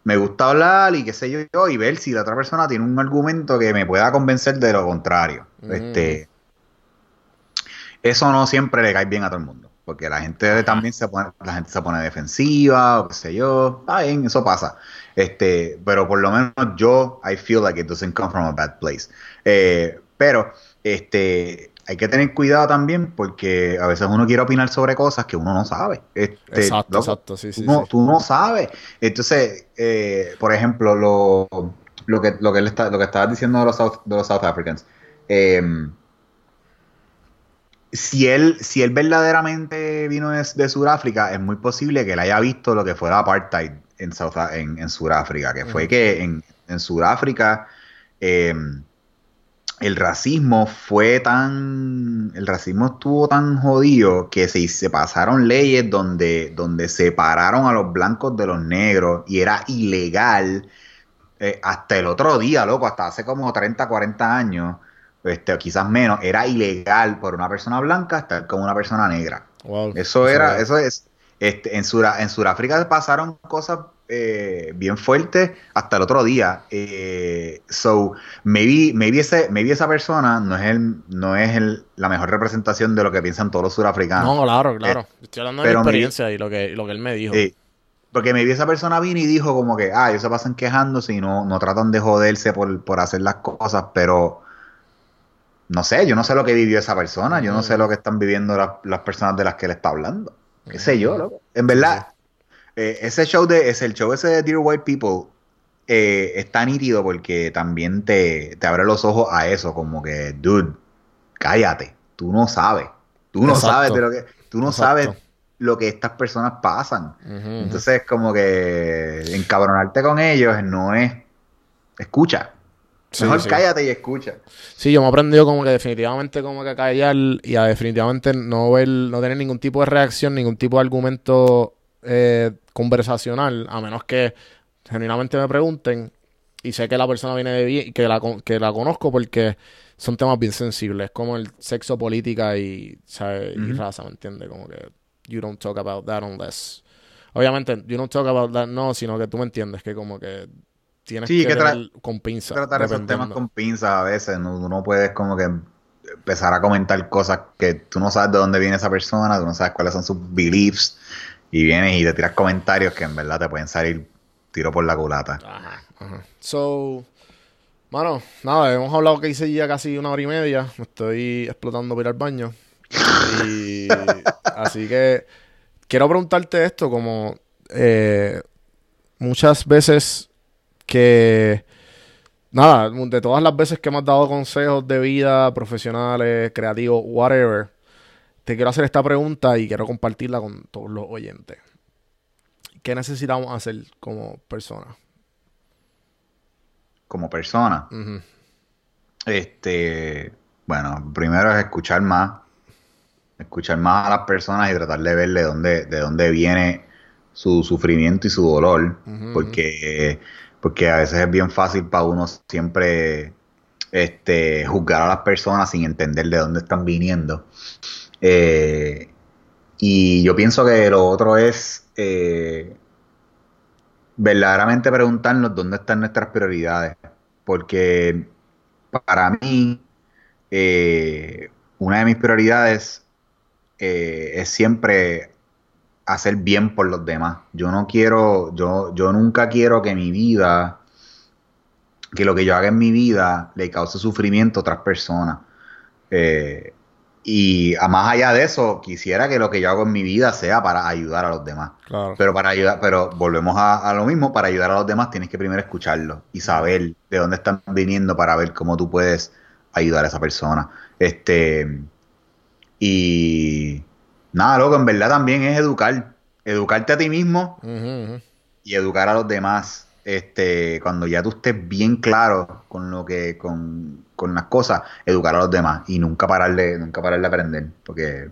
me gusta hablar y qué sé yo, y ver si la otra persona tiene un argumento que me pueda convencer de lo contrario. Este, eso no siempre le cae bien a todo el mundo, porque la gente también se pone, la gente se pone defensiva o qué sé yo, está bien, eso pasa. Este, pero por lo menos yo, I feel like it doesn't come from a bad place. Eh, pero, este, hay que tener cuidado también porque a veces uno quiere opinar sobre cosas que uno no sabe. Este, Exacto, loco, exacto, sí, sí. tú, no, sí. tú no sabes. Entonces, eh, por ejemplo, lo, lo que lo que él está, lo que estabas diciendo de los South, de los South Africans. eh, si él, si él verdaderamente vino de, de Sudáfrica, es muy posible que él haya visto lo que fue la apartheid en, South, en, en Sudáfrica, que fue que en, en Sudáfrica eh, el racismo fue tan, el racismo estuvo tan jodido que se, se pasaron leyes donde, donde separaron a los blancos de los negros y era ilegal eh, hasta el otro día, loco, hasta hace como 30, 40 años, este, o quizás menos, era ilegal por una persona blanca estar con una persona negra. Wow, Eso era, es- eso es, este, en, Sura, en Sudáfrica pasaron cosas eh, bien fuertes hasta el otro día. Eh, so, maybe, maybe, ese, maybe esa persona no es, el, no es el, la mejor representación de lo que piensan todos los surafricanos. No, claro, claro. Estoy hablando de mi me- experiencia y lo que, lo que él me dijo. Porque maybe esa persona vino y dijo como que, ah, ellos se pasan quejándose y no, no tratan de joderse por, por hacer las cosas, pero no sé, yo no sé lo que vivió esa persona, yo no sé Ujú. lo que están viviendo las, las personas de las que él está hablando. ¿Qué sé yo, loco? En verdad, eh, ese show de, es el show ese de Dear White People eh, está nítido porque también te, te abre los ojos a eso, como que, dude, cállate, tú no sabes, tú no Exacto. sabes de lo que, tú no Exacto. sabes lo que estas personas pasan. Ujú, ujú. Entonces, como que encabronarte con ellos no es. Escucha. Sí, Mejor sí. cállate y escucha. Sí, yo me he aprendido como que definitivamente como que a callar y a definitivamente no ver, no tener ningún tipo de reacción, ningún tipo de argumento eh, conversacional, a menos que genuinamente me pregunten y sé que la persona viene de bien, que la, que la conozco porque son temas bien sensibles, como el sexo, política y, ¿sabes? y raza, ¿me entiendes? Como que you don't talk about that unless... Obviamente, you don't talk about that, no, sino que tú me entiendes, que como que tienes Sí, que, que tra- con pinza. Tratar esos temas con pinzas a veces. No, tú no puedes como que empezar a comentar cosas que tú no sabes de dónde viene esa persona, tú no sabes cuáles son sus beliefs. Y vienes y te tiras comentarios que en verdad te pueden salir tiro por la culata. Ajá, ajá. So, mano, nada, hemos hablado que hice ya casi una hora y media. Me estoy explotando para ir al baño. Y así que quiero preguntarte esto, como eh, muchas veces que nada, de todas las veces que me has dado consejos de vida, profesionales, creativos, whatever, te quiero hacer esta pregunta y quiero compartirla con todos los oyentes. ¿qué necesitamos hacer como persona? Como persona. Este, bueno, primero es escuchar más, escuchar más a las personas y tratar de ver de dónde, de dónde viene su sufrimiento y su dolor, porque, porque a veces es bien fácil para uno siempre este, juzgar a las personas sin entender de dónde están viniendo. Eh, y yo pienso que lo otro es eh, verdaderamente preguntarnos dónde están nuestras prioridades, porque para mí, eh, una de mis prioridades es siempre hacer bien por los demás. Yo no quiero, yo, yo nunca quiero que mi vida, que lo que yo haga en mi vida le cause sufrimiento a otras personas. Eh, y a más allá de eso, quisiera que lo que yo hago en mi vida sea para ayudar a los demás. Claro. Pero para ayudar, pero volvemos a, a lo mismo, para ayudar a los demás tienes que primero escucharlo y saber de dónde están viniendo para ver cómo tú puedes ayudar a esa persona. Este y nada, loco, en verdad también es educar, educarte a ti mismo y educar a los demás. Este, cuando ya tú estés bien claro con lo que, con, con las cosas, educar a los demás y nunca pararle, nunca parar de aprender, porque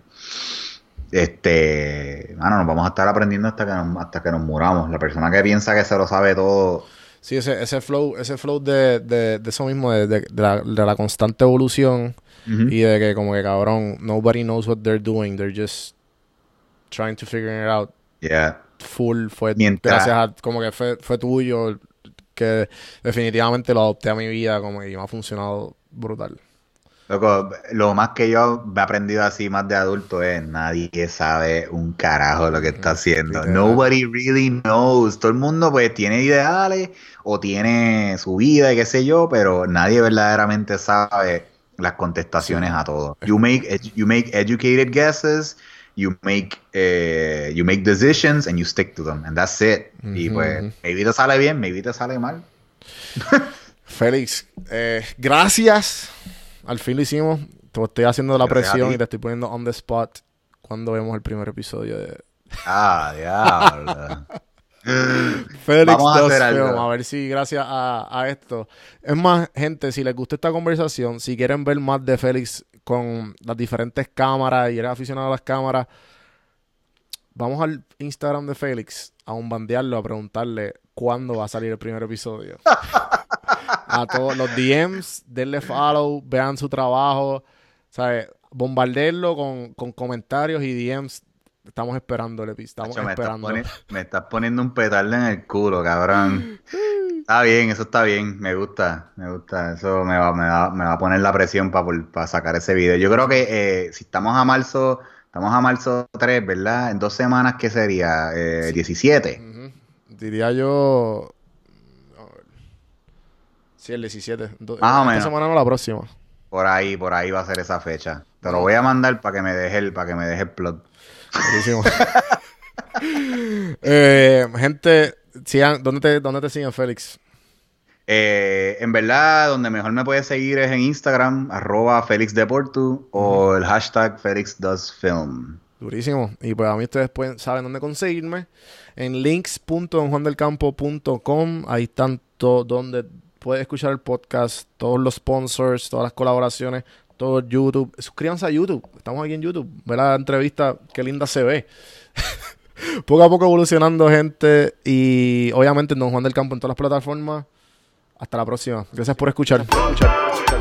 este, mano, nos vamos a estar aprendiendo hasta que nos, hasta que nos muramos. La persona que piensa que se lo sabe todo, Sí, ese, ese flow, ese flow de, de, de eso mismo, de, de- de la, de la constante evolución y de que como que cabrón, nobody knows what they're doing, they're just trying to figure it out. yeah. Full fue Mientras- gracias a, como que fue, fue tuyo, que definitivamente lo adopté a mi vida como que me ha funcionado brutal. Loco, lo más que yo he aprendido así más de adulto es nadie sabe un carajo lo que está haciendo. literal. Nobody really knows. Todo el mundo pues tiene ideales o tiene su vida y qué sé yo, pero nadie verdaderamente sabe las contestaciones a todo. You make you make educated guesses, you make eh, you make decisions and you stick to them and that's it. Y pues maybe te sale bien, maybe te sale mal. Félix, eh, gracias. Al fin lo hicimos. Te estoy haciendo la Gracias presión y te estoy poniendo on the spot cuando vemos el primer episodio de Ah, diablo. Félix Vamos a hacer algo. A ver si gracias a, a esto. Es más, gente, si les gusta esta conversación, si quieren ver más de Félix con las diferentes cámaras y eres aficionado a las cámaras, vamos al Instagram de Félix a bombardearlo, a preguntarle cuándo va a salir el primer episodio. a todos los DMs, denle follow, vean su trabajo, ¿sabes? Bombardearlo con, con comentarios y DMs. Estamos esperando episodio. Estamos Macho, me, estás esperando. me estás poniendo un petardo en el culo, cabrón. Está bien, eso está bien, me gusta, me gusta. Eso me va, me va, me va a poner la presión para sacar ese video. Yo creo que eh, si estamos a marzo, estamos a marzo 3, ¿verdad? En dos semanas, ¿qué sería? Eh, 17. Ujú. Diría yo. ver. Sí, el 17. Do- Más o esta menos. semana no la próxima. Por ahí, por ahí va a ser esa fecha. Te lo voy a mandar para que me deje el, para que me deje el plot. Eh, gente, sigan, ¿dónde te, ¿dónde te siguen, Félix? Eh, en verdad, donde mejor me puedes seguir es en Instagram, arroba Félix Deportu o el hashtag Félix Does Film. Durísimo. Y pues a mí ustedes pueden, saben dónde conseguirme. En links.donjuandelcampo.com. Ahí están todo donde puedes escuchar el podcast, todos los sponsors, todas las colaboraciones, todo YouTube. Suscríbanse a YouTube. Estamos aquí en YouTube. Ve la entrevista, qué linda se ve. poco a poco evolucionando, gente. Y obviamente en Don Juan del Campo en todas las plataformas. Hasta la próxima. Gracias por escuchar. escuchar.